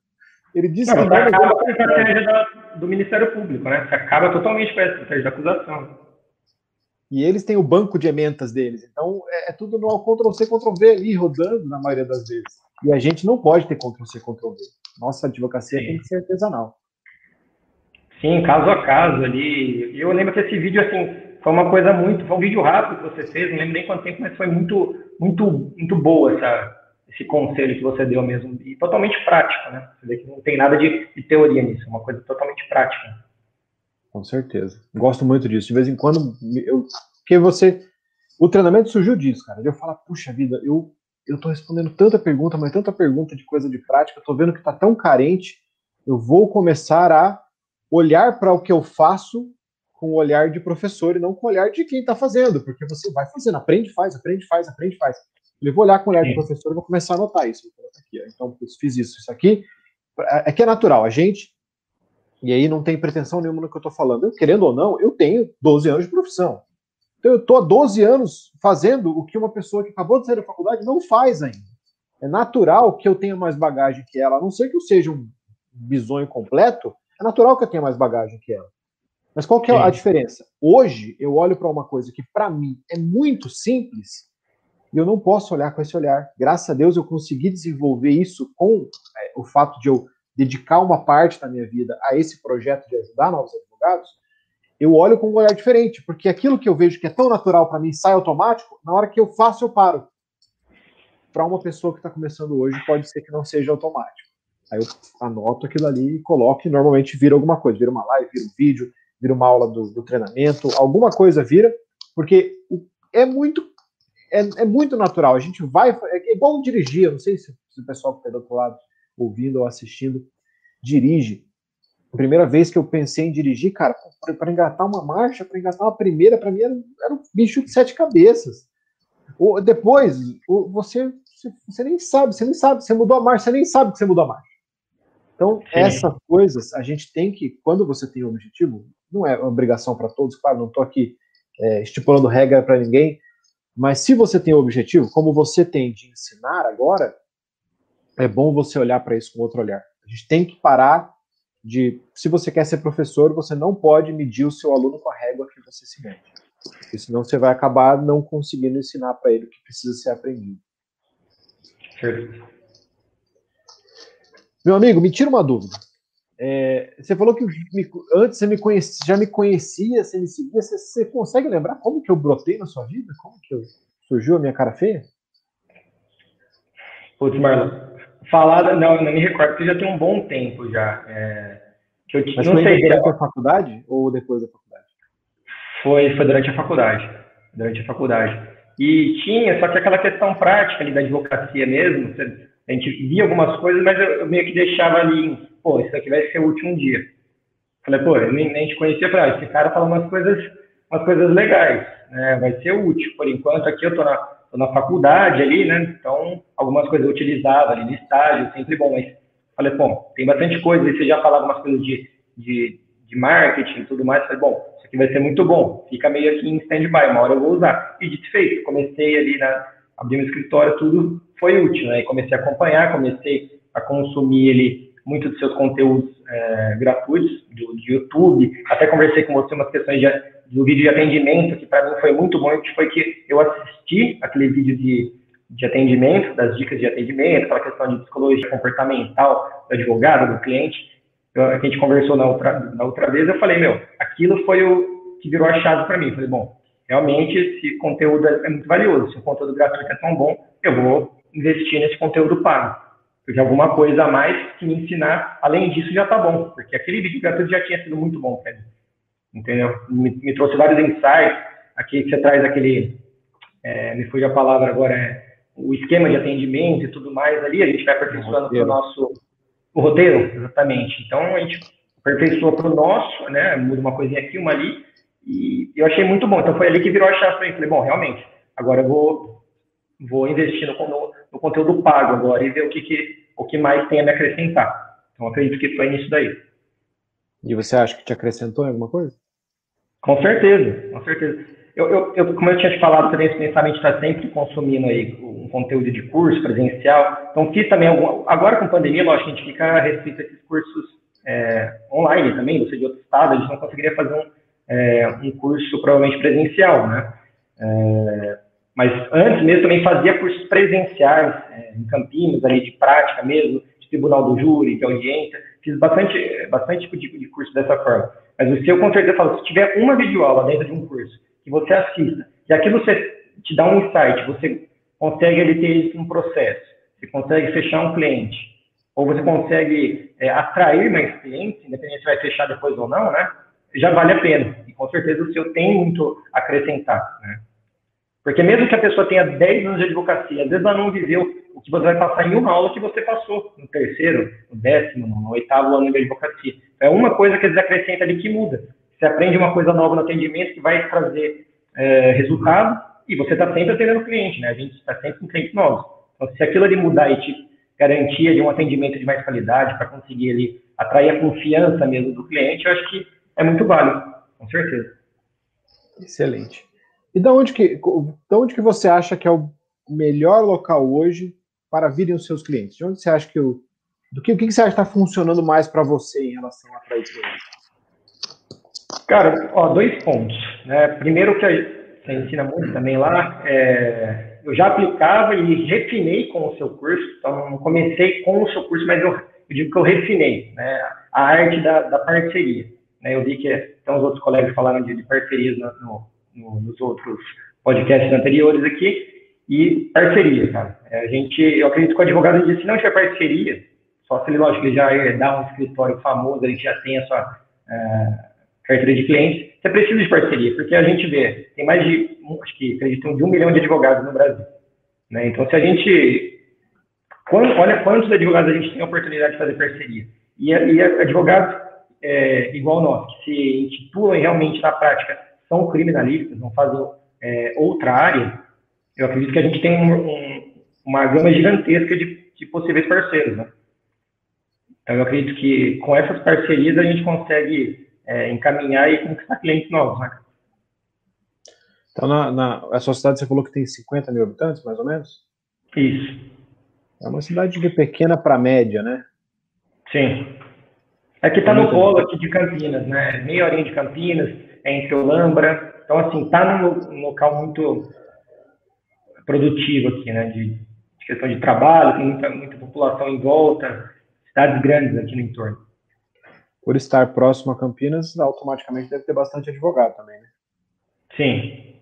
Ele disse não, que não. Acaba com a estratégia do Ministério Público, né? Você acaba totalmente com a estratégia da acusação. E eles têm o banco de ementas deles. Então, é, é tudo no Ctrl-C, Ctrl-V ali, rodando na maioria das vezes. E a gente não pode ter Ctrl-C, Ctrl-V. Nossa advocacia Sim. tem que ser artesanal. Sim, caso a caso ali. Eu lembro que esse vídeo, assim, foi uma coisa muito. Foi um vídeo rápido que você fez, não lembro nem quanto tempo, mas foi muito, muito, muito boa essa, esse conselho que você deu mesmo. E totalmente prático, né? Você vê que não tem nada de, de teoria nisso, é uma coisa totalmente prática. Com certeza. Gosto muito disso. De vez em quando, eu. Porque você. O treinamento surgiu disso, cara. Eu falo, puxa vida, eu, eu tô respondendo tanta pergunta, mas tanta pergunta de coisa de prática, eu tô vendo que tá tão carente, eu vou começar a olhar para o que eu faço com o olhar de professor e não com o olhar de quem está fazendo, porque você vai fazendo, aprende, faz, aprende, faz, aprende, faz. Eu vou olhar com o olhar de professor e vou começar a anotar isso. Aqui, então, fiz isso, isso aqui. É, é que é natural, a gente, e aí não tem pretensão nenhuma no que eu estou falando. Eu, querendo ou não, eu tenho 12 anos de profissão. Então eu estou há 12 anos fazendo o que uma pessoa que acabou de sair da faculdade não faz ainda. É natural que eu tenha mais bagagem que ela, a não ser que eu seja um bisonho completo, é natural que eu tenha mais bagagem que ela. Mas qual que é a diferença? Hoje eu olho para uma coisa que para mim é muito simples e eu não posso olhar com esse olhar. Graças a Deus eu consegui desenvolver isso com é, o fato de eu dedicar uma parte da minha vida a esse projeto de ajudar novos advogados. Eu olho com um olhar diferente, porque aquilo que eu vejo que é tão natural para mim sai automático, na hora que eu faço eu paro. Para uma pessoa que está começando hoje, pode ser que não seja automático. Aí eu anoto aquilo ali e coloco e normalmente vira alguma coisa, vira uma live, vira um vídeo, vira uma aula do, do treinamento, alguma coisa vira, porque é muito é, é, muito natural. A gente vai. É igual dirigir, eu não sei se, se o pessoal que está do outro lado ouvindo ou assistindo dirige. A primeira vez que eu pensei em dirigir, cara, para engatar uma marcha, para engatar uma primeira, para mim era, era, um bicho de sete cabeças. Ou, depois, você, você nem sabe, você nem sabe, você mudou a marcha, você nem sabe que você mudou a marcha. Então, Sim. essas coisas a gente tem que, quando você tem um objetivo, não é obrigação para todos, claro, não estou aqui é, estipulando regra para ninguém, mas se você tem o um objetivo, como você tem de ensinar agora, é bom você olhar para isso com outro olhar. A gente tem que parar de, se você quer ser professor, você não pode medir o seu aluno com a régua que você se mede. Porque senão você vai acabar não conseguindo ensinar para ele o que precisa ser aprendido. Meu amigo, me tira uma dúvida. É, você falou que me, antes você me conhecia, já me conhecia, você me seguia. Você, você, consegue lembrar como que eu brotei na sua vida? Como que eu, surgiu a minha cara feia? Putz, Marlon, falar, não, não me recordo, porque já tem um bom tempo já. É, que eu Mas não foi sei, durante a faculdade ou depois da faculdade? Foi, foi durante a faculdade. Durante a faculdade. E tinha, só que aquela questão prática ali da advocacia mesmo, a gente via algumas coisas, mas eu, meio que deixava ali pô, isso aqui vai ser o último dia. Falei, pô, eu nem, nem te conhecia, falei, ah, esse cara fala umas coisas, umas coisas legais, né? Vai ser útil. Por enquanto, aqui eu tô na, tô na faculdade ali, né? Então, algumas coisas eu utilizava ali no estágio, sempre bom, mas falei, bom, tem bastante coisa, e você já falava umas coisas de, de, de marketing e tudo mais, falei, bom, isso aqui vai ser muito bom, fica meio aqui em stand-by, uma hora eu vou usar. E dito feito, comecei ali, na, abri meu escritório, tudo foi útil, né? Comecei a acompanhar, comecei a consumir ele muito dos seus conteúdos é, gratuitos do, do, YouTube. Até conversei com você umas questões de, do vídeo de atendimento, que para mim foi muito bom, que foi que eu assisti aquele vídeo de, de atendimento, das dicas de atendimento, aquela questão de psicologia comportamental do advogado, do cliente. Eu, a gente conversou na outra, na outra vez, eu falei, meu, aquilo foi o que virou a chave para mim. Eu falei, bom, realmente esse conteúdo é muito valioso, se o conteúdo gratuito é tão bom, eu vou investir nesse conteúdo pago. Porque alguma coisa a mais que me ensinar, além disso, já está bom, porque aquele vídeo gratuito já tinha sido muito bom para mim, entendeu? Me, me, trouxe vários insights, aqui que você traz aquele, é, me fugiu a palavra agora, é, o esquema de atendimento e tudo mais ali, a gente vai aperfeiçoando para o nosso, o roteiro, exatamente. Então, a gente aperfeiçoa para o nosso, né, muda uma coisinha aqui, uma ali, e eu achei muito bom. Então, foi ali que virou a chave para mim. Falei, bom, realmente, agora eu vou, vou investir no, no no conteúdo pago agora e ver o que, que, o que mais tem a me acrescentar. Então, acredito que foi nisso daí. E você acha que te acrescentou em alguma coisa? Com certeza, com certeza. Eu, eu, eu, como eu tinha te falado também, esse pensamento está sempre consumindo aí um conteúdo de curso presencial. Então, fiz também algum. Agora, com pandemia, lógico, a gente fica restrito a esses cursos é, online também, você de outro estado, a gente não conseguiria fazer um, é, um curso provavelmente presencial, né? É, mas antes mesmo também fazia cursos presenciais, é, em Campinas, ali de prática mesmo, de tribunal do júri, de audiência. Fiz bastante, bastante tipo de, de curso dessa forma. Mas o seu, com certeza, falo, se tiver uma videoaula dentro de um curso que você assista, e aquilo você te dá um insight, você consegue ele ter isso um processo, você consegue fechar um cliente, ou você consegue é, atrair mais clientes, independente se vai fechar depois ou não, né? Já vale a pena. E com certeza o seu tem muito a acrescentar, né? Porque mesmo que a pessoa tenha 10 anos de advocacia, às vezes ela não viveu o que você vai passar em uma aula que você passou, no terceiro, no décimo, no oitavo ano de advocacia. É uma coisa que eles acrescentam ali que muda. Você aprende uma coisa nova no atendimento que vai trazer é, resultado e você está sempre atendendo o cliente, né? A gente está sempre com clientes novos. Então, se aquilo ali mudar e te garantia de um atendimento de mais qualidade para conseguir ali atrair a confiança mesmo do cliente, eu acho que é muito válido, com certeza. Excelente. E da onde que, da onde que você acha que é o melhor local hoje para virem os seus clientes? De onde você acha que o do que o que você acha que está funcionando mais para você em relação a atrair clientes? Cara, ó, dois pontos. Né? Primeiro que você ensina muito também lá, é, eu já aplicava e refinei com o seu curso. Então, não comecei com o seu curso, mas eu, eu digo que eu refinei né? a arte da, da parceria. Né? Eu vi que então, os outros colegas falaram de, de parcerias no, no no, nos outros podcasts anteriores aqui, e parceria, cara. É, a gente, eu acredito que o advogado diz, se não tiver parceria, só se ele, lógico, ele já herdar um escritório famoso, ele já tem a sua uh, carteira de clientes, você precisa de parceria, porque a gente vê, tem mais de, acho que acredito, de um milhão de advogados no Brasil. Né? Então, se a gente, quando, olha quantos advogados a gente tem a oportunidade de fazer parceria, e, e advogados é, igual nós, que se intitulam realmente na prática são criminalistas, não fazem é, outra área, eu acredito que a gente tem um, um, uma gama gigantesca de, de possíveis parceiros, né? Então, eu acredito que com essas parcerias a gente consegue é, encaminhar e conquistar clientes novos, né? Então, na, na, a sua cidade você falou que tem 50 mil habitantes, mais ou menos? Isso. É uma cidade de pequena para média, né? Sim. Aqui está no polo aqui de Campinas, né? Meia horinha de Campinas, é entre Olambra. Então, assim, está num, num, local muito produtivo aqui, né? De, de, questão de trabalho, tem muita, muita população em volta, cidades grandes aqui no entorno. Por estar próximo a Campinas, automaticamente deve ter bastante advogado também, né? Sim.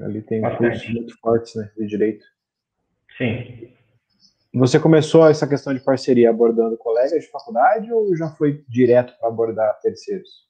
Ali tem bastante. cursos muito fortes, né? De direito. Sim. Você começou essa questão de parceria abordando colegas de faculdade ou já foi direto para abordar terceiros?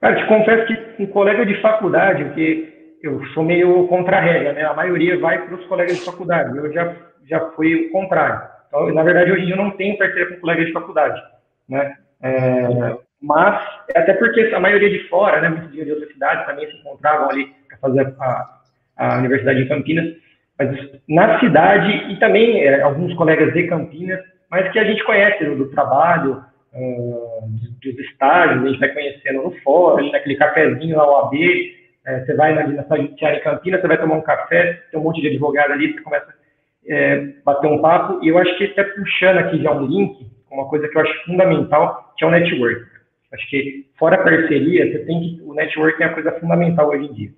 Cara, te confesso que um colega de faculdade, que eu sou meio contra a regra, né? A maioria vai para os colegas de faculdade. Eu já, já fui o contrário. Então, na verdade, hoje eu não tenho parceria com colegas de faculdade, né? É, mas, é até porque a maioria de fora, né? Muitos de outras cidades também se encontravam ali para fazer a, a universidade em Campinas. Mas na cidade, e também é, alguns colegas de Campinas, mas que a gente conhece do, trabalho, uh, dos estágios, a gente vai conhecendo no fórum, naquele cafezinho na OAB, é, você vai ali na cidade de Campinas, você vai tomar um café, tem um monte de advogado ali, você começa a é, bater um papo, e eu acho que até puxando aqui já um link, uma coisa que eu acho fundamental, que é o network. Acho que fora a parceria, você tem que, o network é a coisa fundamental hoje em dia,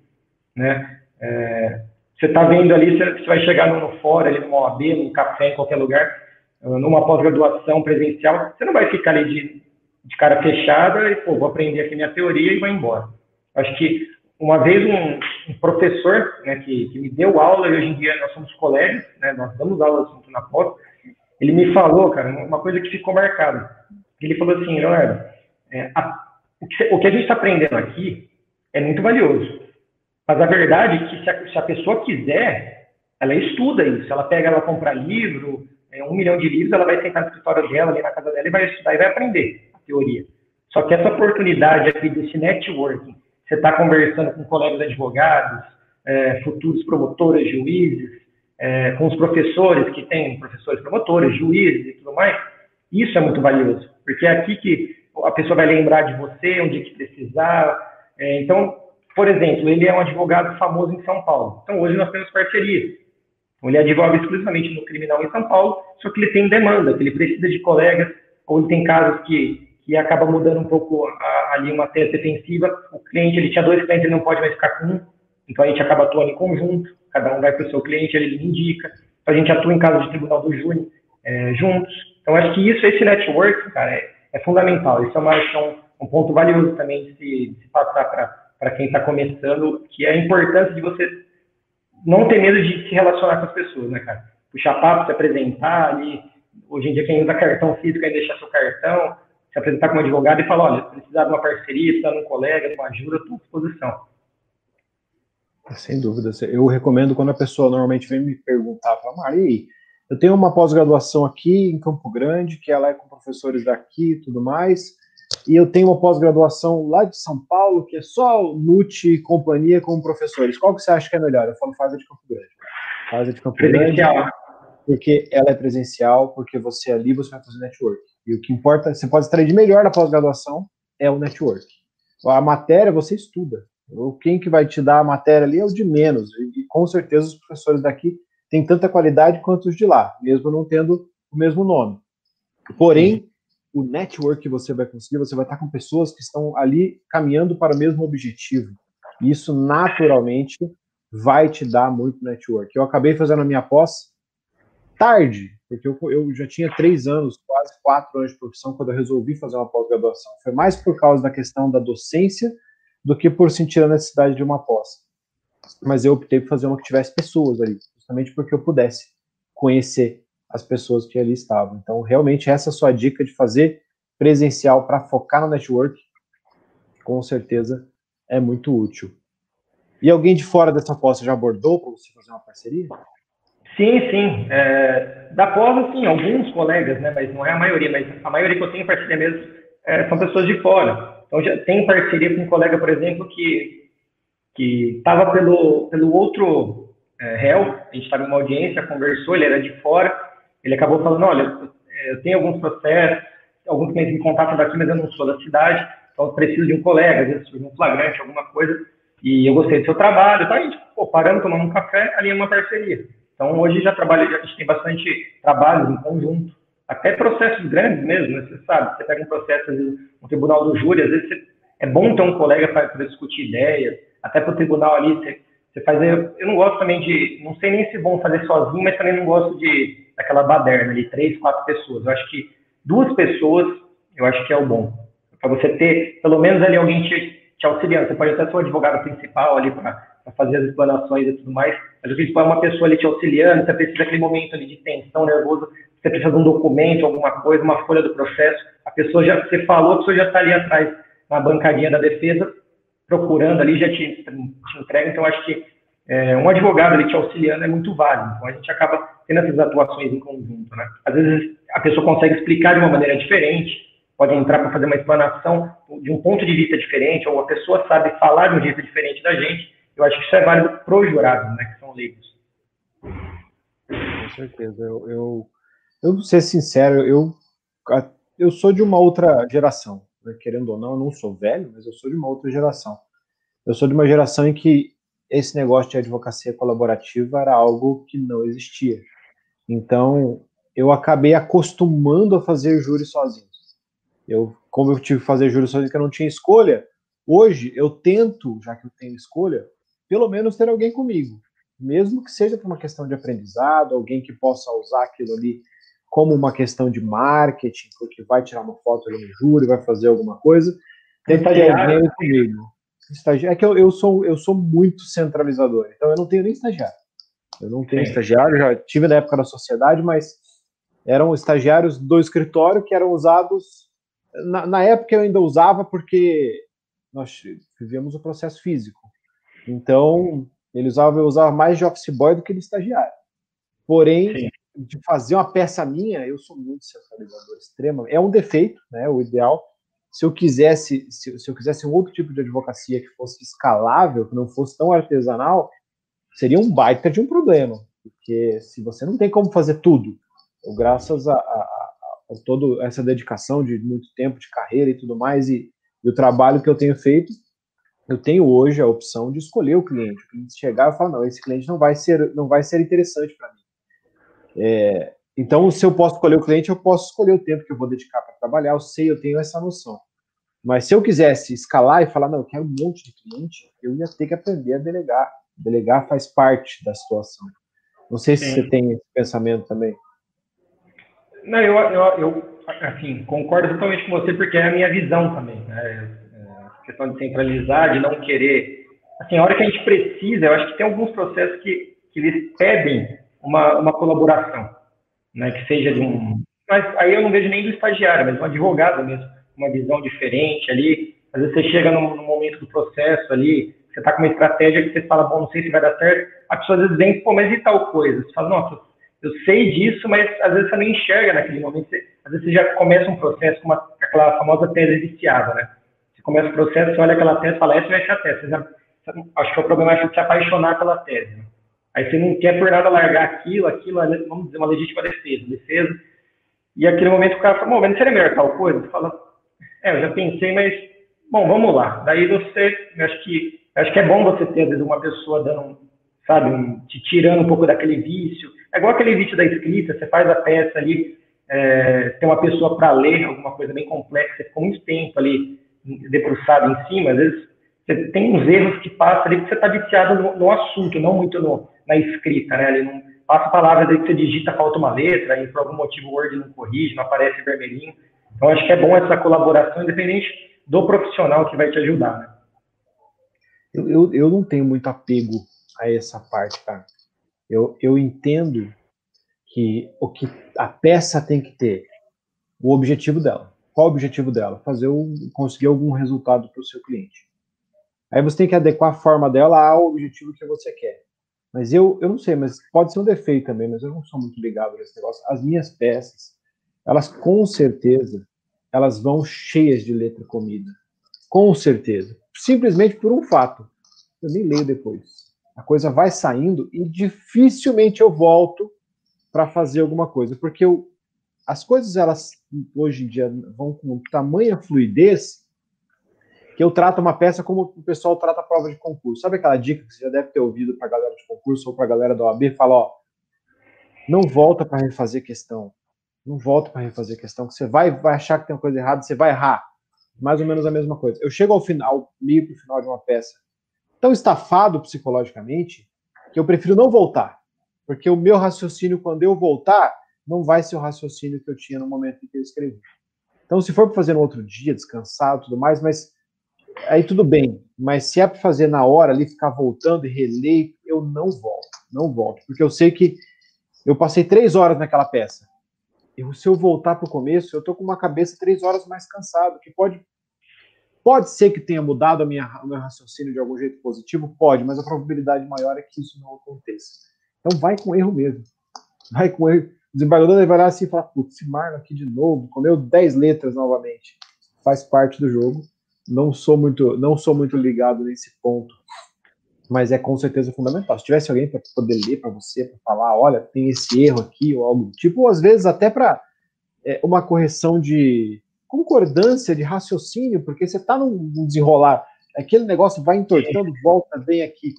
né? É, você está vendo ali, você, vai chegar no, fórum, ali numa OAB, num café, em qualquer lugar, numa pós-graduação presencial, você não vai ficar ali de, de cara fechada e, pô, vou aprender aqui minha teoria e vou embora. Acho que uma vez um, um professor né, que, que, me deu aula, e hoje em dia nós somos colegas, né, nós damos aula junto na pós, ele me falou, cara, uma coisa que ficou marcada. Ele falou assim, Leonardo, é, a, o, que, o, que, a gente está aprendendo aqui é muito valioso. Mas a verdade é que se a, se a pessoa quiser, ela estuda isso. Ela pega, ela compra livro, é, um milhão de livros, ela vai sentar no escritório dela, ali na casa dela, e vai estudar e vai aprender a teoria. Só que essa oportunidade aqui desse networking, você está conversando com colegas advogados, é, futuros promotores, juízes, é, com os professores que tem professores promotores, juízes e tudo mais, isso é muito valioso, porque é aqui que a pessoa vai lembrar de você, onde que precisar. É, então, por exemplo, ele é um advogado famoso em São Paulo. Então, hoje nós temos parceria. Então, ele advoga exclusivamente no criminal em São Paulo, só que ele tem demanda, que ele precisa de colegas, ou ele tem casos que, que acaba mudando um pouco a, ali uma tese defensiva. O cliente, ele tinha dois clientes, ele não pode mais ficar com um, então a gente acaba atuando em conjunto, cada um vai para o seu cliente, ele indica. Então, a gente atua em casos de tribunal do júri é, juntos. Então, acho que isso, esse network, cara, é, é fundamental. Isso é, uma, é um, um ponto valioso também de se, de se passar para quem está começando, que é a importância de você não ter medo de se relacionar com as pessoas, né, cara? Puxar papo, se apresentar ali. Hoje em dia, quem usa cartão físico é deixar seu cartão, se apresentar como advogado e falar: olha, precisar de uma parceria, precisar de um colega, de uma ajuda, estou à disposição. Sem dúvida. Eu recomendo quando a pessoa normalmente vem me perguntar, fala, Maria, eu tenho uma pós-graduação aqui em Campo Grande, que ela é com professores daqui e tudo mais, e eu tenho uma pós-graduação lá de São Paulo, que é só NUT e companhia com professores. Qual que você acha que é melhor? Eu falo, faz a de Campo Grande. Faz a de Campo presencial. Grande, porque ela é presencial, porque você ali você vai fazer network. E o que importa, você pode extrair de melhor da pós-graduação é o network. A matéria você estuda. Quem que vai te dar a matéria ali é o de menos. E com certeza os professores daqui têm tanta qualidade quanto os de lá, mesmo não tendo o mesmo nome. Porém, o network que você vai conseguir, você vai estar com pessoas que estão ali caminhando para o mesmo objetivo. E isso naturalmente vai te dar muito network. Eu acabei fazendo a minha pós tarde, porque eu, eu já tinha três anos, quase quatro anos de profissão, quando eu resolvi fazer uma pós-graduação. Foi mais por causa da questão da docência do que por sentir a necessidade de uma pós. Mas eu optei por fazer uma que tivesse pessoas ali, justamente porque eu pudesse conhecer as pessoas que ali estavam. Então, realmente, essa é sua dica de fazer presencial para focar no network, com certeza é muito útil. E alguém de fora dessa pós já abordou para você fazer uma parceria? Sim, sim. É, da pós, sim, alguns colegas, né, mas não é a maioria, mas a maioria que eu tenho parceria mesmo é, são pessoas de fora. Então, já tem parceria com um colega, por exemplo, que que estava pelo, pelo outro é, réu, a gente estava em uma audiência, conversou, ele era de fora, ele acabou falando, olha, eu tenho alguns processos, alguns clientes me contatam daqui, mas eu não sou da cidade, então eu preciso de um colega, às vezes surge um flagrante, alguma coisa, e eu gostei do seu trabalho, então a gente, pô, parando, tomando um café, ali é uma parceria. Então, hoje já trabalha, a gente tem bastante trabalho em conjunto, até processos grandes mesmo, né? você sabe, você pega um processo, às vezes, no tribunal do júri, às vezes você, é bom ter um colega para discutir ideias, até para o tribunal ali, você, você faz, eu, não gosto também de, não sei nem se vão fazer sozinho, mas também não gosto de, daquela baderna ali, três, quatro pessoas, eu acho que duas pessoas, eu acho que é o bom, para você ter, pelo menos ali alguém te, te auxiliando, você pode até ser o advogado principal ali para fazer as explanações e tudo mais, mas o principal é uma pessoa ali te auxiliando, você precisa daquele momento ali de tensão, nervoso, você precisa de um documento, alguma coisa, uma folha do processo, a pessoa já, você falou, a pessoa já está ali atrás, na bancadinha da defesa, procurando ali, já te, te entrega, então acho que é, um advogado ali te auxiliando é muito válido, então a gente acaba tendo essas atuações em conjunto, né? Às vezes a pessoa consegue explicar de uma maneira diferente, pode entrar para fazer uma explanação de um ponto de vista diferente, ou a pessoa sabe falar de um jeito diferente da gente, eu acho que isso é válido para os jurados, né, que são leigos. Com certeza, eu, eu eu vou ser sincero, eu, eu sou de uma outra geração. Né? Querendo ou não, eu não sou velho, mas eu sou de uma outra geração. Eu sou de uma geração em que esse negócio de advocacia colaborativa era algo que não existia. Então, eu acabei acostumando a fazer júri sozinho. Eu, como eu tive que fazer júri sozinho, que eu não tinha escolha, hoje eu tento, já que eu tenho escolha, pelo menos ter alguém comigo. Mesmo que seja por uma questão de aprendizado, alguém que possa usar aquilo ali como uma questão de marketing, porque vai tirar uma foto ali no júri, vai fazer alguma coisa, que ter alguém comigo. É que eu, eu, sou, eu sou muito centralizador, então eu não tenho nem estagiário. Eu não tenho Sim. estagiário, já tive na época da sociedade, mas eram estagiários do escritório que eram usados. Na, na época eu ainda usava porque nós vivíamos o processo físico. Então, ele usava, eu usava mais de office boy do que de estagiário. Porém, Sim de fazer uma peça minha, eu sou muito centralizador extremo. É um defeito, né? O ideal. Se eu quisesse, se, se eu quisesse um outro tipo de advocacia que fosse escalável, que não fosse tão artesanal, seria um baita de um problema, porque se você não tem como fazer tudo, graças a, a, a, toda essa dedicação de muito tempo de carreira e tudo mais, e, e, o trabalho que eu tenho feito, eu tenho hoje a opção de escolher o cliente. O cliente chegar e falar, não, esse cliente não vai ser, não vai ser interessante para mim. É, então, se eu posso escolher o cliente, eu posso escolher o tempo que eu vou dedicar para trabalhar. Eu sei, eu tenho essa noção. Mas se eu quisesse escalar e falar, não, eu quero um monte de cliente, eu ia ter que aprender a delegar. Delegar faz parte da situação. Não sei se Sim. você tem esse pensamento também. Não, eu, eu, eu assim, concordo totalmente com você, porque é a minha visão também. Né? É, questão de centralizar, de não querer. Assim, a hora que a gente precisa, eu acho que tem alguns processos que, que eles pedem uma, uma colaboração, né? que seja de um. Mas aí eu não vejo nem do estagiário, mas um advogado mesmo, uma visão diferente ali. Às vezes você chega no, no momento do processo ali, você está com uma estratégia que você fala, bom, não sei se vai dar certo. A pessoa às vezes vem, pô, mas e tal coisa? Você fala, nossa, eu sei disso, mas às vezes você não enxerga naquele momento. Você, às vezes você já começa um processo com uma, aquela famosa tese viciada, né? Você começa o processo, você olha aquela tese fala, essa vai ser a tese. Já, acho que o problema é se apaixonar pela tese. Né? Aí você não quer por nada largar aquilo, aquilo, vamos dizer, uma legítima defesa, defesa. E aquele momento o cara fala, mas não seria melhor tal coisa? Você fala, é, eu já pensei, mas, bom, vamos lá. Daí você, acho que, acho que é bom você ter, às vezes, uma pessoa dando, sabe, um, te tirando um pouco daquele vício, é igual aquele vídeo da escrita, você faz a peça ali, é, tem uma pessoa para ler alguma coisa bem complexa, você ficou muito tempo ali debruçado em cima, às vezes você tem uns erros que passam ali porque você está viciado no, no, assunto, não muito no, na escrita, né? Ali não passa palavras aí que você digita, falta uma letra, e por algum motivo o Word não corrige, não aparece vermelhinho. Então acho que é bom essa colaboração, independente do profissional que vai te ajudar, né? Eu, eu, eu não tenho muito apego a essa parte, cara. Eu, eu entendo que o que a peça tem que ter, o objetivo dela. Qual o objetivo dela? Fazer o, conseguir algum resultado para o seu cliente. Aí você tem que adequar a forma dela ao objetivo que você quer. Mas eu, eu não sei, mas pode ser um defeito também, mas eu não sou muito ligado nesse negócio. As minhas peças, elas com certeza, elas vão cheias de letra comida. Com certeza. Simplesmente por um fato. Eu nem leio depois a coisa vai saindo e dificilmente eu volto para fazer alguma coisa, porque eu, as coisas elas hoje em dia vão com tamanha fluidez que eu trato uma peça como o pessoal trata a prova de concurso. Sabe aquela dica que você já deve ter ouvido para a galera de concurso ou para a galera da OAB? Fala, ó, não volta para refazer questão. Não volta para refazer questão, que você vai, vai achar que tem uma coisa errada, você vai errar. Mais ou menos a mesma coisa. Eu chego ao final, meio para o final de uma peça, tão estafado psicologicamente que eu prefiro não voltar. Porque o meu raciocínio, quando eu voltar, não vai ser o raciocínio que eu tinha no momento em que eu escrevi. Então, se for para fazer no outro dia, descansado tudo mais, mas aí tudo bem. Mas se é para fazer na hora ali, ficar voltando e reler, eu não volto. Não volto. Porque eu sei que eu passei três horas naquela peça. E se eu voltar para o começo, eu estou com uma cabeça três horas mais cansado, que pode Pode ser que tenha mudado a minha, o meu raciocínio de algum jeito positivo? Pode, mas a probabilidade maior é que isso não aconteça. Então vai com erro mesmo. Vai com erro. O desembargador vai lá assim e falar, putz, esse Marlon aqui de novo, comeu 10 letras novamente. Faz parte do jogo. Não sou muito, não sou muito ligado nesse ponto, mas é com certeza fundamental. Se tivesse alguém para poder ler para você, para falar, olha, tem esse erro aqui ou algo tipo, às vezes até para é, uma correção de, concordância de raciocínio, porque você está num desenrolar, aquele negócio vai entortando, volta, vem aqui.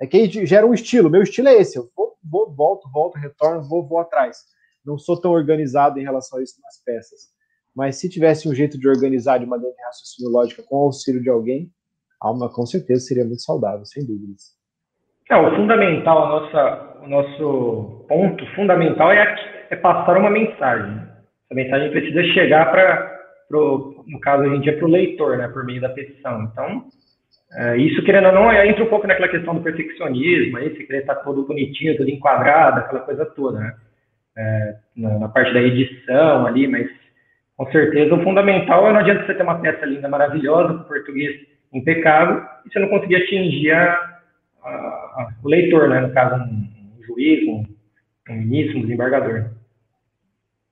É que gera um estilo. Meu estilo é esse: eu vou, vou volto, volto, retorno, vou, vou atrás. Não sou tão organizado em relação a isso nas peças. Mas se tivesse um jeito de organizar de maneira raciocínio lógica com o auxílio de alguém, alma com certeza seria muito saudável, sem dúvidas. É, o fundamental, a nossa, o nosso ponto fundamental é, é passar uma mensagem. A mensagem precisa chegar para no caso, a gente é para o leitor, né, por meio da petição. Então, é, isso, querendo ou não, entra um pouco naquela questão do perfeccionismo, aí, querer estar todo bonitinho, tudo enquadrado, aquela coisa toda, né? É, na, na, parte da edição ali, mas com certeza o fundamental é não adianta você ter uma peça linda, maravilhosa, com português impecável, e você não conseguir atingir a, a, a, o leitor, né? No caso, um, um juiz, um, um ministro, um desembargador.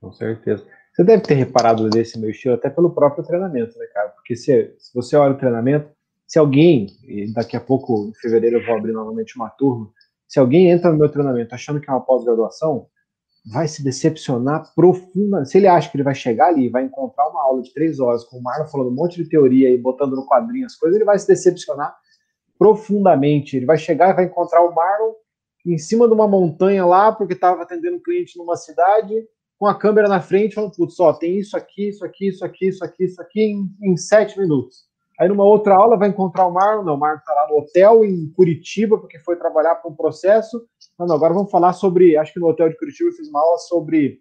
Com certeza. Você deve ter reparado desse meu estilo até pelo próprio treinamento, né, cara? Porque se, se você olha o treinamento, se alguém, e daqui a pouco, em fevereiro, eu vou abrir novamente uma turma, se alguém entra no meu treinamento achando que é uma pós-graduação, vai se decepcionar profundamente. Se ele acha que ele vai chegar ali, vai encontrar uma aula de três horas com o Marlon falando um monte de teoria e botando no quadrinho as coisas, ele vai se decepcionar profundamente. Ele vai chegar e vai encontrar o Marlon em cima de uma montanha lá, porque estava atendendo um cliente numa cidade, com a câmera na frente, falando, putz, só tem isso aqui, isso aqui, isso aqui, isso aqui, isso aqui, em, em sete minutos. Aí numa outra aula vai encontrar o Marlon, não, o Marlon está lá no hotel em Curitiba, porque foi trabalhar para um processo. Não, não, agora vamos falar sobre, acho que no hotel de Curitiba eu fiz uma aula sobre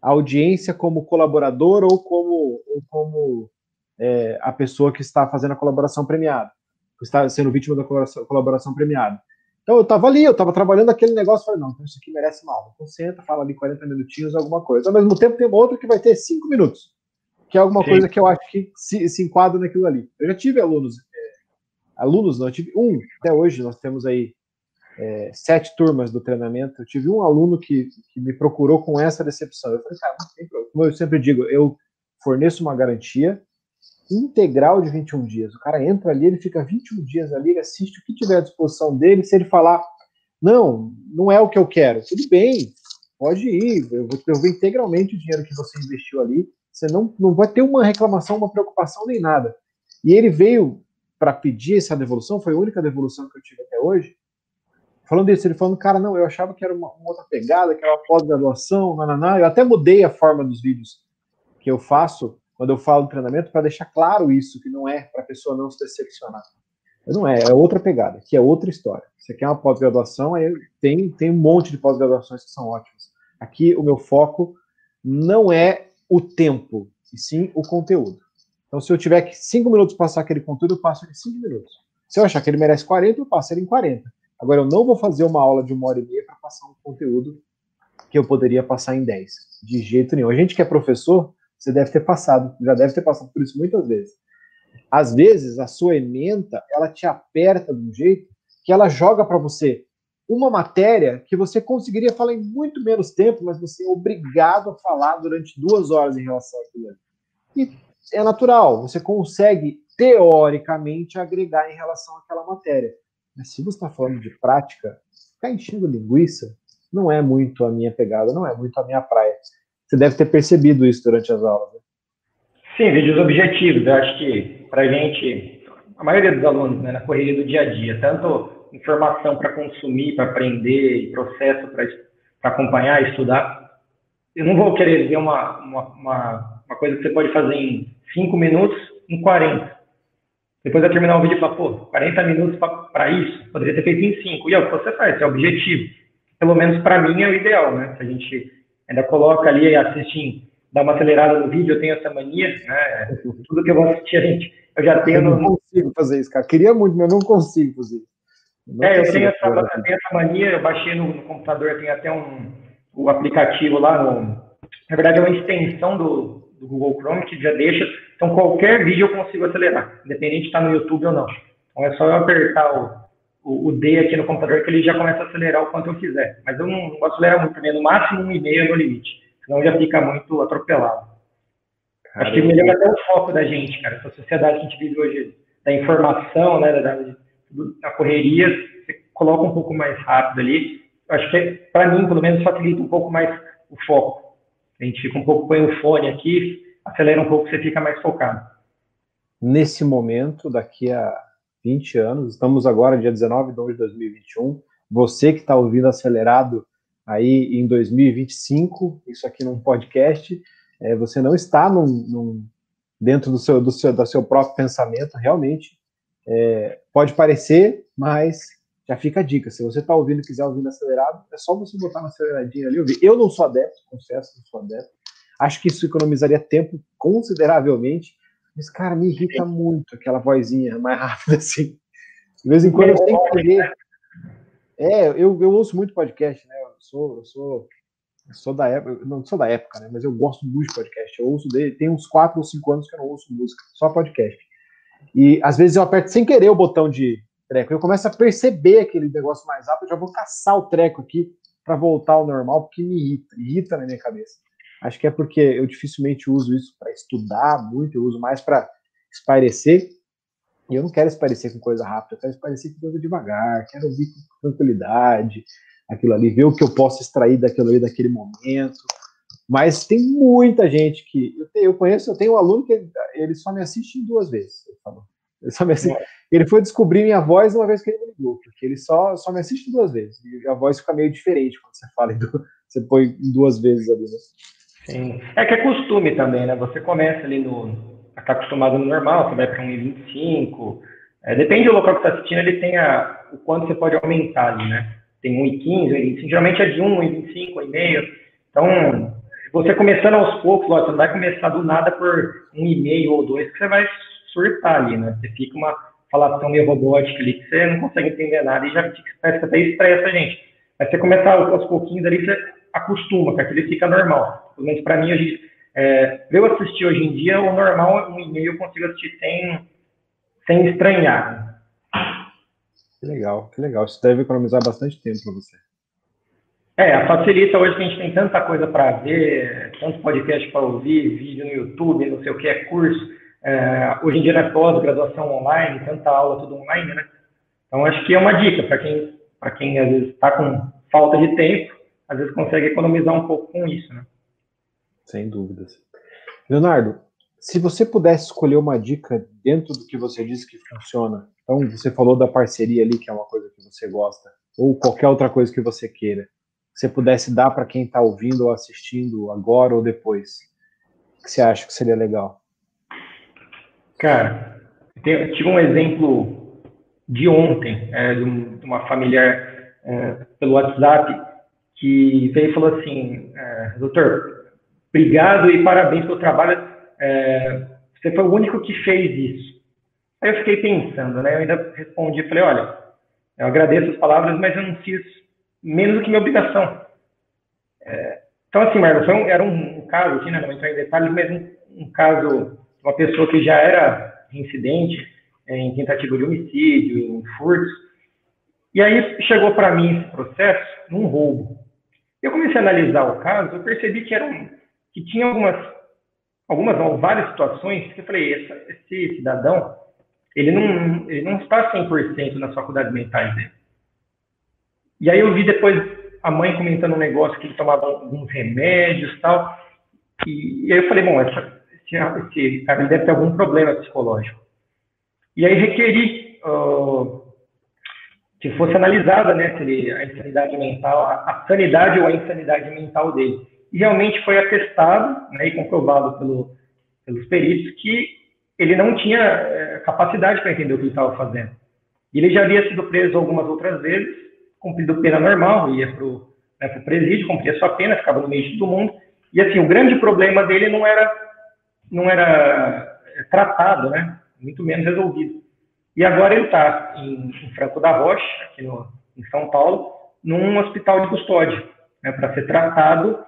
a audiência como colaborador ou como, ou como é, a pessoa que está fazendo a colaboração premiada, que está sendo vítima da colaboração, colaboração premiada. Então eu estava ali, eu estava trabalhando aquele negócio, falei, não, então isso aqui merece uma aula. Então senta, fala ali 40 minutinhos, alguma coisa. Ao mesmo tempo tem outro que vai ter 5 minutos, que é alguma Sim. coisa que eu acho que se, se enquadra naquilo ali. Eu já tive alunos, é, alunos não, eu tive um, até hoje nós temos aí é, sete turmas do treinamento, eu tive um aluno que, que me procurou com essa decepção. Eu falei, cara, como eu sempre digo, eu forneço uma garantia, integral de 21 dias. O cara entra ali, ele fica 21 dias ali, ele assiste o que tiver à disposição dele. Se ele falar, não, não é o que eu quero, tudo bem, pode ir, eu vou devolver integralmente o dinheiro que você investiu ali. Você não, não vai ter uma reclamação, uma preocupação nem nada. E ele veio para pedir essa devolução, foi a única devolução que eu tive até hoje. Falando isso, ele falando, cara, não, eu achava que era uma, uma outra pegada, que era uma pós-graduação, nananá. Eu até mudei a forma dos vídeos que eu faço quando eu falo treinamento, para deixar claro isso, que não é para a pessoa não se decepcionar. Não é, é outra pegada, que é outra história. Você quer uma pós-graduação, aí tem, tem um monte de pós-graduações que são ótimas. Aqui o meu foco não é o tempo, e sim o conteúdo. Então, se eu tiver que cinco minutos passar aquele conteúdo, eu passo em cinco minutos. Se eu achar que ele merece 40, eu passo ele em 40. Agora, eu não vou fazer uma aula de uma hora e meia para passar um conteúdo que eu poderia passar em 10. De jeito nenhum. A gente que é professor, você deve ter passado, já deve ter passado por isso muitas vezes. Às vezes, a sua ementa, ela te aperta de um jeito que ela joga para você uma matéria que você conseguiria falar em muito menos tempo, mas você é obrigado a falar durante duas horas em relação àquilo. E é natural, você consegue, teoricamente, agregar em relação àquela matéria. Mas se você está falando de prática, ficar enchendo linguiça não é muito a minha pegada, não é muito a minha praia. Você deve ter percebido isso durante as aulas. Né? Sim, vídeos objetivos. Eu acho que para a gente, a maioria dos alunos, né, na correria do dia a dia, tanto informação para consumir, para aprender, processo para acompanhar, estudar, eu não vou querer ver uma, uma, uma, coisa que você pode fazer em 5 minutos, em 40. Depois vai terminar o vídeo e falar, pô, 40 minutos para isso, poderia ter feito em 5. E é o que você faz, é o objetivo. Pelo menos para mim é o ideal, né? Se a gente ainda coloca ali e assiste, dá uma acelerada no vídeo, eu tenho essa mania, né? Tudo que eu vou assistir, a gente, eu já tenho. Eu não no... consigo fazer isso, cara. Queria muito, mas não consigo fazer isso. Não é, eu tenho essa, eu tenho essa mania, eu baixei no, no computador, tem até um o aplicativo lá, no, na verdade é uma extensão do, do Google Chrome que já deixa, então qualquer vídeo eu consigo acelerar, independente de estar no YouTube ou não. Então é só eu apertar o, o, o, D aqui no computador que ele já começa a acelerar o quanto eu quiser. Mas eu não, não acelerar muito também, no máximo um e meio no limite. Senão já fica muito atropelado. Caramba. Acho que melhora até o foco da gente, cara. Essa sociedade que a gente vive hoje, da informação, né, da, da correria, você coloca um pouco mais rápido ali. Acho que, para mim, pelo menos, facilita um pouco mais o foco. A gente fica um pouco, põe o fone aqui, acelera um pouco, você fica mais focado. Nesse momento, daqui a 20 anos. Estamos agora, dia 19 de 2 de 2021. Você que está ouvindo acelerado aí em 2025, isso aqui num podcast, é, você não está num, num, dentro do seu, do, seu, do seu próprio pensamento, realmente. É, pode parecer, mas já fica a dica. Se você está ouvindo e quiser ouvir acelerado, é só você botar na aceleradinha ali ouvir. Eu não sou adepto, confesso, não sou adepto. Acho que isso economizaria tempo consideravelmente mas, cara, me irrita muito aquela vozinha mais rápida assim. De vez em quando eu tenho que querer. É, eu, eu ouço muito podcast, né? Eu sou, eu sou, eu sou da época, não sou da época, né? Mas eu gosto muito de podcast. Eu ouço dele, tem uns 4 ou 5 anos que eu não ouço música, só podcast. E às vezes eu aperto sem querer o botão de treco. Eu começo a perceber aquele negócio mais rápido, já vou caçar o treco aqui para voltar ao normal, porque me irrita, irrita na minha cabeça. Acho que é porque eu dificilmente uso isso para estudar muito, eu uso mais para espairecer. E eu não quero espairecer com coisa rápida, eu quero espairecer com coisa devagar, quero ouvir com tranquilidade. aquilo ali, ver o que eu posso extrair daquilo ali, daquele momento. Mas tem muita gente que. Eu, tenho, eu conheço, eu tenho um aluno que ele, ele só me assiste duas vezes. Ele, falou. ele só me assiste. Ele foi descobrir minha voz uma vez que ele me ligou, porque ele só, só me assiste duas vezes. E a voz fica meio diferente quando você fala, você põe duas vezes ali. Né? Sim. É que é costume também, né? Você começa ali no. Está acostumado no normal, você vai para 1,25. É, depende do local que você está assistindo, ele tem a, o quanto você pode aumentar ali, né? Tem 1,15, 1,25. Geralmente é de 1, 1,25, 1,5. Então, você começando aos poucos, ó, você não vai começar do nada por 1,5 ou 2, que você vai surtar ali, né? Você fica uma falação meio robótica ali, que você não consegue entender nada e já parece até estressa a gente. Mas você começar aos pouquinhos ali, você acostuma, que aquilo fica normal. Pelo menos para mim, hoje, é, eu assistir hoje em dia, o normal, um e-mail eu consigo assistir sem, sem estranhar. Que legal, que legal. Isso deve economizar bastante tempo para você. É, facilita hoje que a gente tem tanta coisa para ver, tanto podcast para ouvir, vídeo no YouTube, não sei o que, é curso. É, hoje em dia é pós-graduação online, tanta aula, tudo online, né? Então acho que é uma dica para quem, quem às vezes está com falta de tempo, às vezes consegue economizar um pouco com isso, né? Sem dúvidas. Leonardo, se você pudesse escolher uma dica dentro do que você disse que funciona, então você falou da parceria ali, que é uma coisa que você gosta, ou qualquer outra coisa que você queira, você pudesse dar para quem está ouvindo ou assistindo agora ou depois, o que você acha que seria legal? Cara, eu tive um exemplo de ontem, é, de, uma familiar é, pelo WhatsApp, que veio e falou assim, é, doutor, obrigado e parabéns pelo trabalho, é, você foi o único que fez isso. Aí eu fiquei pensando, né, eu ainda respondi, falei, olha, eu agradeço as palavras, mas eu não fiz menos do que minha obrigação. É, então, assim, Marlon, um, era um, caso, aqui, né, não vou entrar em detalhes, mas um, um caso uma pessoa que já era reincidente é, em tentativa de homicídio, em furtos, e aí chegou para mim esse processo num roubo. Eu comecei a analisar o caso, eu percebi que, era um, que tinha algumas, algumas não, várias situações que eu falei, essa, esse cidadão, ele não, ele não está 100% nas faculdades mentais dele. E aí eu vi depois a mãe comentando um negócio que ele tomava alguns remédios tal, e, aí eu falei, bom, essa, esse, esse cara deve ter algum problema psicológico. E aí requeri uh, que fosse analisada né, a insanidade mental, a, a, sanidade ou a insanidade mental dele. E realmente foi atestado né, e comprovado pelo, pelos peritos que ele não tinha é, capacidade para entender o que ele estava fazendo. Ele já havia sido preso algumas outras vezes, cumprido pena normal, ia para o né, presídio, cumpria sua pena, ficava no meio de todo mundo. E assim, o grande problema dele não era, não era é, tratado, né, muito menos resolvido. E agora ele está em, em, Franco da Rocha, aqui no, em São Paulo, num hospital de custódia, né, para ser tratado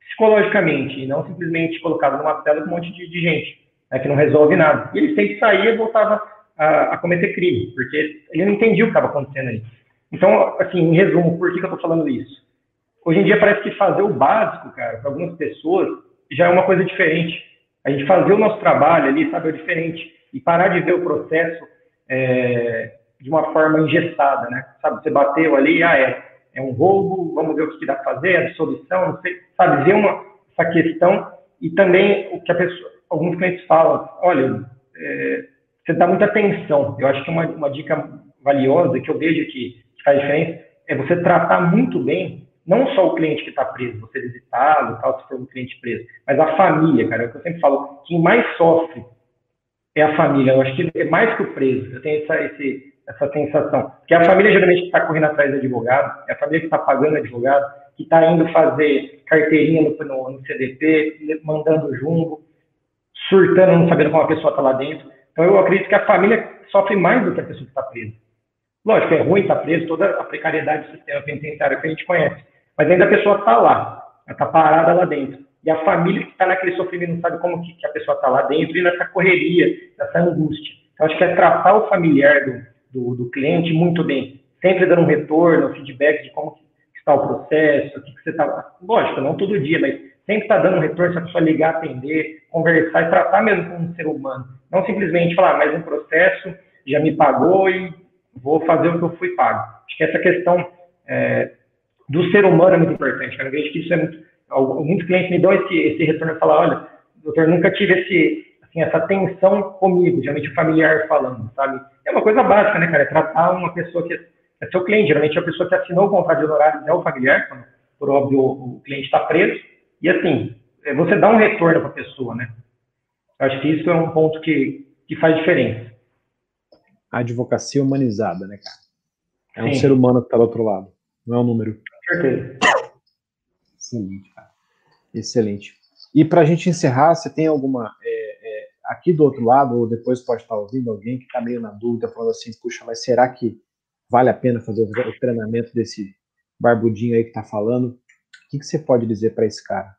psicologicamente e não simplesmente colocado numa cela com um monte de, de gente, né, que não resolve nada. E ele sempre saía e voltava a, a, cometer crime, porque ele não entendia o que estava acontecendo ali. Então, assim, em resumo, por que, que eu estou falando isso? Hoje em dia parece que fazer o básico, cara, para algumas pessoas já é uma coisa diferente. A gente fazer o nosso trabalho ali, sabe, é diferente. E parar de ver o processo é, de uma forma engessada, né? Sabe, você bateu ali, ah, é, é um roubo, vamos ver o que dá para fazer, a dissolução, não sei, sabe, ver uma, essa questão e também o que a pessoa, alguns clientes falam, olha, é, você dá muita atenção, eu acho que uma, uma dica valiosa que eu vejo que, que faz diferença é você tratar muito bem não só o cliente que está preso, você visitá-lo, tal, se for um cliente preso, mas a família, cara, é o que eu sempre falo, quem mais sofre é a família. Eu acho que é mais que o preso. Eu tenho essa, esse, essa sensação. Que a família geralmente está correndo atrás do advogado, é a família que está pagando advogado, que está indo fazer carteirinha no, no, no, CDP, mandando jumbo, surtando, não sabendo como a pessoa está lá dentro. Então eu acredito que a família sofre mais do que a pessoa que está presa. Lógico, é ruim estar tá preso, toda a precariedade do sistema penitenciário que a gente conhece. Mas ainda a pessoa está lá, está parada lá dentro e a família que está naquele sofrimento não sabe como que, que a pessoa está lá dentro e nessa correria, nessa angústia. Então, acho que é tratar o familiar do, do, do cliente muito bem, sempre dando um retorno, um feedback de como está o processo, o que, que você está... Lógico, não todo dia, mas sempre está dando um retorno, se a pessoa ligar, atender, conversar e tratar mesmo como um ser humano. Não simplesmente falar, ah, mais um processo, já me pagou e vou fazer o que eu fui pago. Acho que essa questão é, do ser humano é muito importante. Eu vejo que isso é muito. Muitos clientes me dão esse, esse retorno e falam: olha, doutor, nunca tive esse, assim, essa tensão comigo, geralmente o familiar falando, sabe? É uma coisa básica, né, cara? É tratar uma pessoa que é seu cliente, geralmente é a pessoa que assinou o contrato de honorários é o familiar, quando, por óbvio o cliente está preso, e assim, é, você dá um retorno para a pessoa, né? Eu acho que isso é um ponto que, que faz diferença. A advocacia humanizada, né, cara? É um Sim. ser humano que está do outro lado, não é um número. Certeza. Excelente, cara. Excelente. E para a gente encerrar, você tem alguma. É, é, aqui do outro lado, ou depois pode estar ouvindo alguém que está meio na dúvida, falando assim: puxa, mas será que vale a pena fazer o treinamento desse barbudinho aí que está falando? O que, que você pode dizer para esse cara?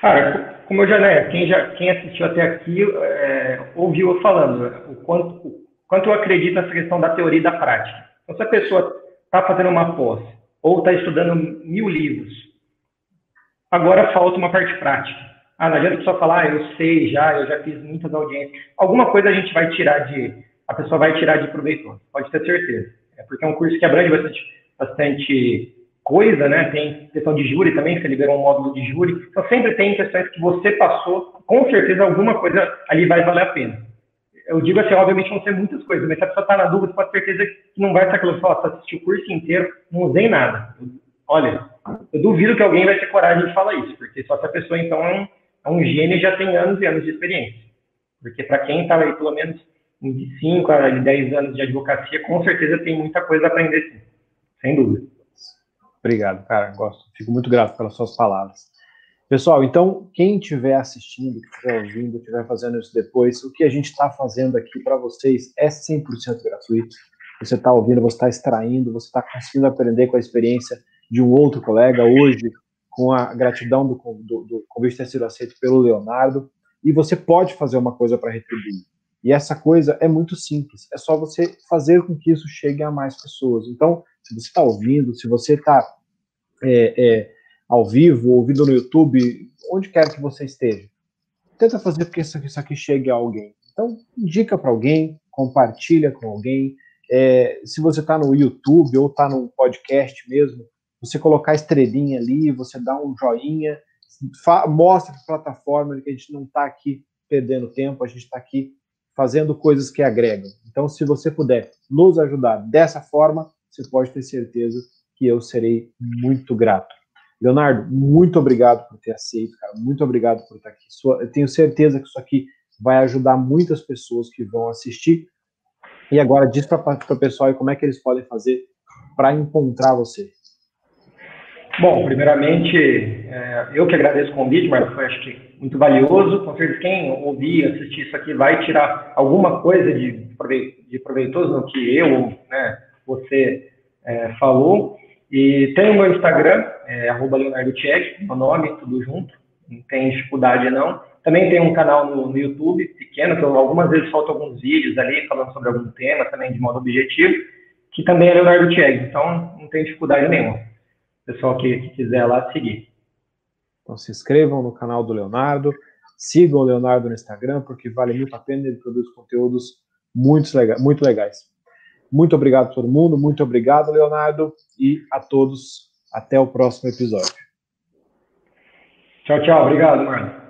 Cara, como eu já, né, quem, já, quem assistiu até aqui é, ouviu eu falando né, o quanto, o quanto eu acredito nessa questão da teoria e da prática. Então, se a pessoa está fazendo uma pós ou está estudando mil livros, agora falta uma parte prática. Ah, não adianta só falar, ah, eu sei já, eu já fiz muitas audiências. Alguma coisa a gente vai tirar de, a pessoa vai tirar de proveito, pode ter certeza. É porque é um curso que abrange bastante, bastante coisa, né? Tem questão de júri também, você liberou um módulo de júri. Então sempre tem questões que você passou, com certeza alguma coisa ali vai valer a pena. Eu digo assim, obviamente vão ser muitas coisas, mas se a pessoa está na dúvida, pode ter certeza que não vai aquela pessoa, você assistiu o curso inteiro, não usei nada. Olha, eu duvido que alguém vai ter coragem de falar isso, porque só se a pessoa então é um, é um gênio e já tem anos e anos de experiência. Porque para quem está aí pelo menos de 5 a 10 anos de advocacia, com certeza tem muita coisa a aprender sim, sem dúvida. Obrigado, cara. Gosto. Fico muito grato pelas suas palavras. Pessoal, então, quem estiver assistindo, que estiver ouvindo, estiver fazendo isso depois, o que a gente está fazendo aqui para vocês é 100% gratuito. Você está ouvindo, você está extraindo, você está conseguindo aprender com a experiência de um outro colega hoje, com a gratidão do, do, do convite ter sido aceito pelo Leonardo, e você pode fazer uma coisa para retribuir. E essa coisa é muito simples, é só você fazer com que isso chegue a mais pessoas. Então, se você está ouvindo, se você está é, é, ao vivo, ouvindo no YouTube, onde quer que você esteja, tenta fazer com que isso, isso aqui chegue a alguém. Então, indica para alguém, compartilha com alguém. É, se você está no YouTube ou está no podcast mesmo, você colocar estrelinha ali, você dá um joinha, mostra para a plataforma que a gente não está aqui perdendo tempo, a gente está aqui fazendo coisas que agregam. Então, se você puder nos ajudar dessa forma, você pode ter certeza que eu serei muito grato. Leonardo, muito obrigado por ter aceito, cara. Muito obrigado por estar aqui. Eu tenho certeza que isso aqui vai ajudar muitas pessoas que vão assistir. E agora diz para o pessoal como é que eles podem fazer para encontrar você. Bom, primeiramente, é, eu que agradeço o convite, mas foi acho que muito valioso. Com certeza, quem ouvir, assistir isso aqui vai tirar alguma coisa de, de proveitoso no que eu, né, você é, falou. E tem o meu Instagram, é, Leonardo Tchek, meu nome, tudo junto, não tem dificuldade não. Também tem um canal no, no, YouTube, pequeno, que eu algumas vezes solto alguns vídeos ali falando sobre algum tema, também de modo objetivo, que também é Leonardo Tchek, então não tem dificuldade nenhuma. Pessoal que, que quiser lá seguir. Então se inscrevam no canal do Leonardo, sigam o Leonardo no Instagram, porque vale muito a pena, ele produz conteúdos muito, lega muito legais. Muito obrigado a todo mundo, muito obrigado, Leonardo, e a todos. Até o próximo episódio. Tchau, tchau. Obrigado, Marlon.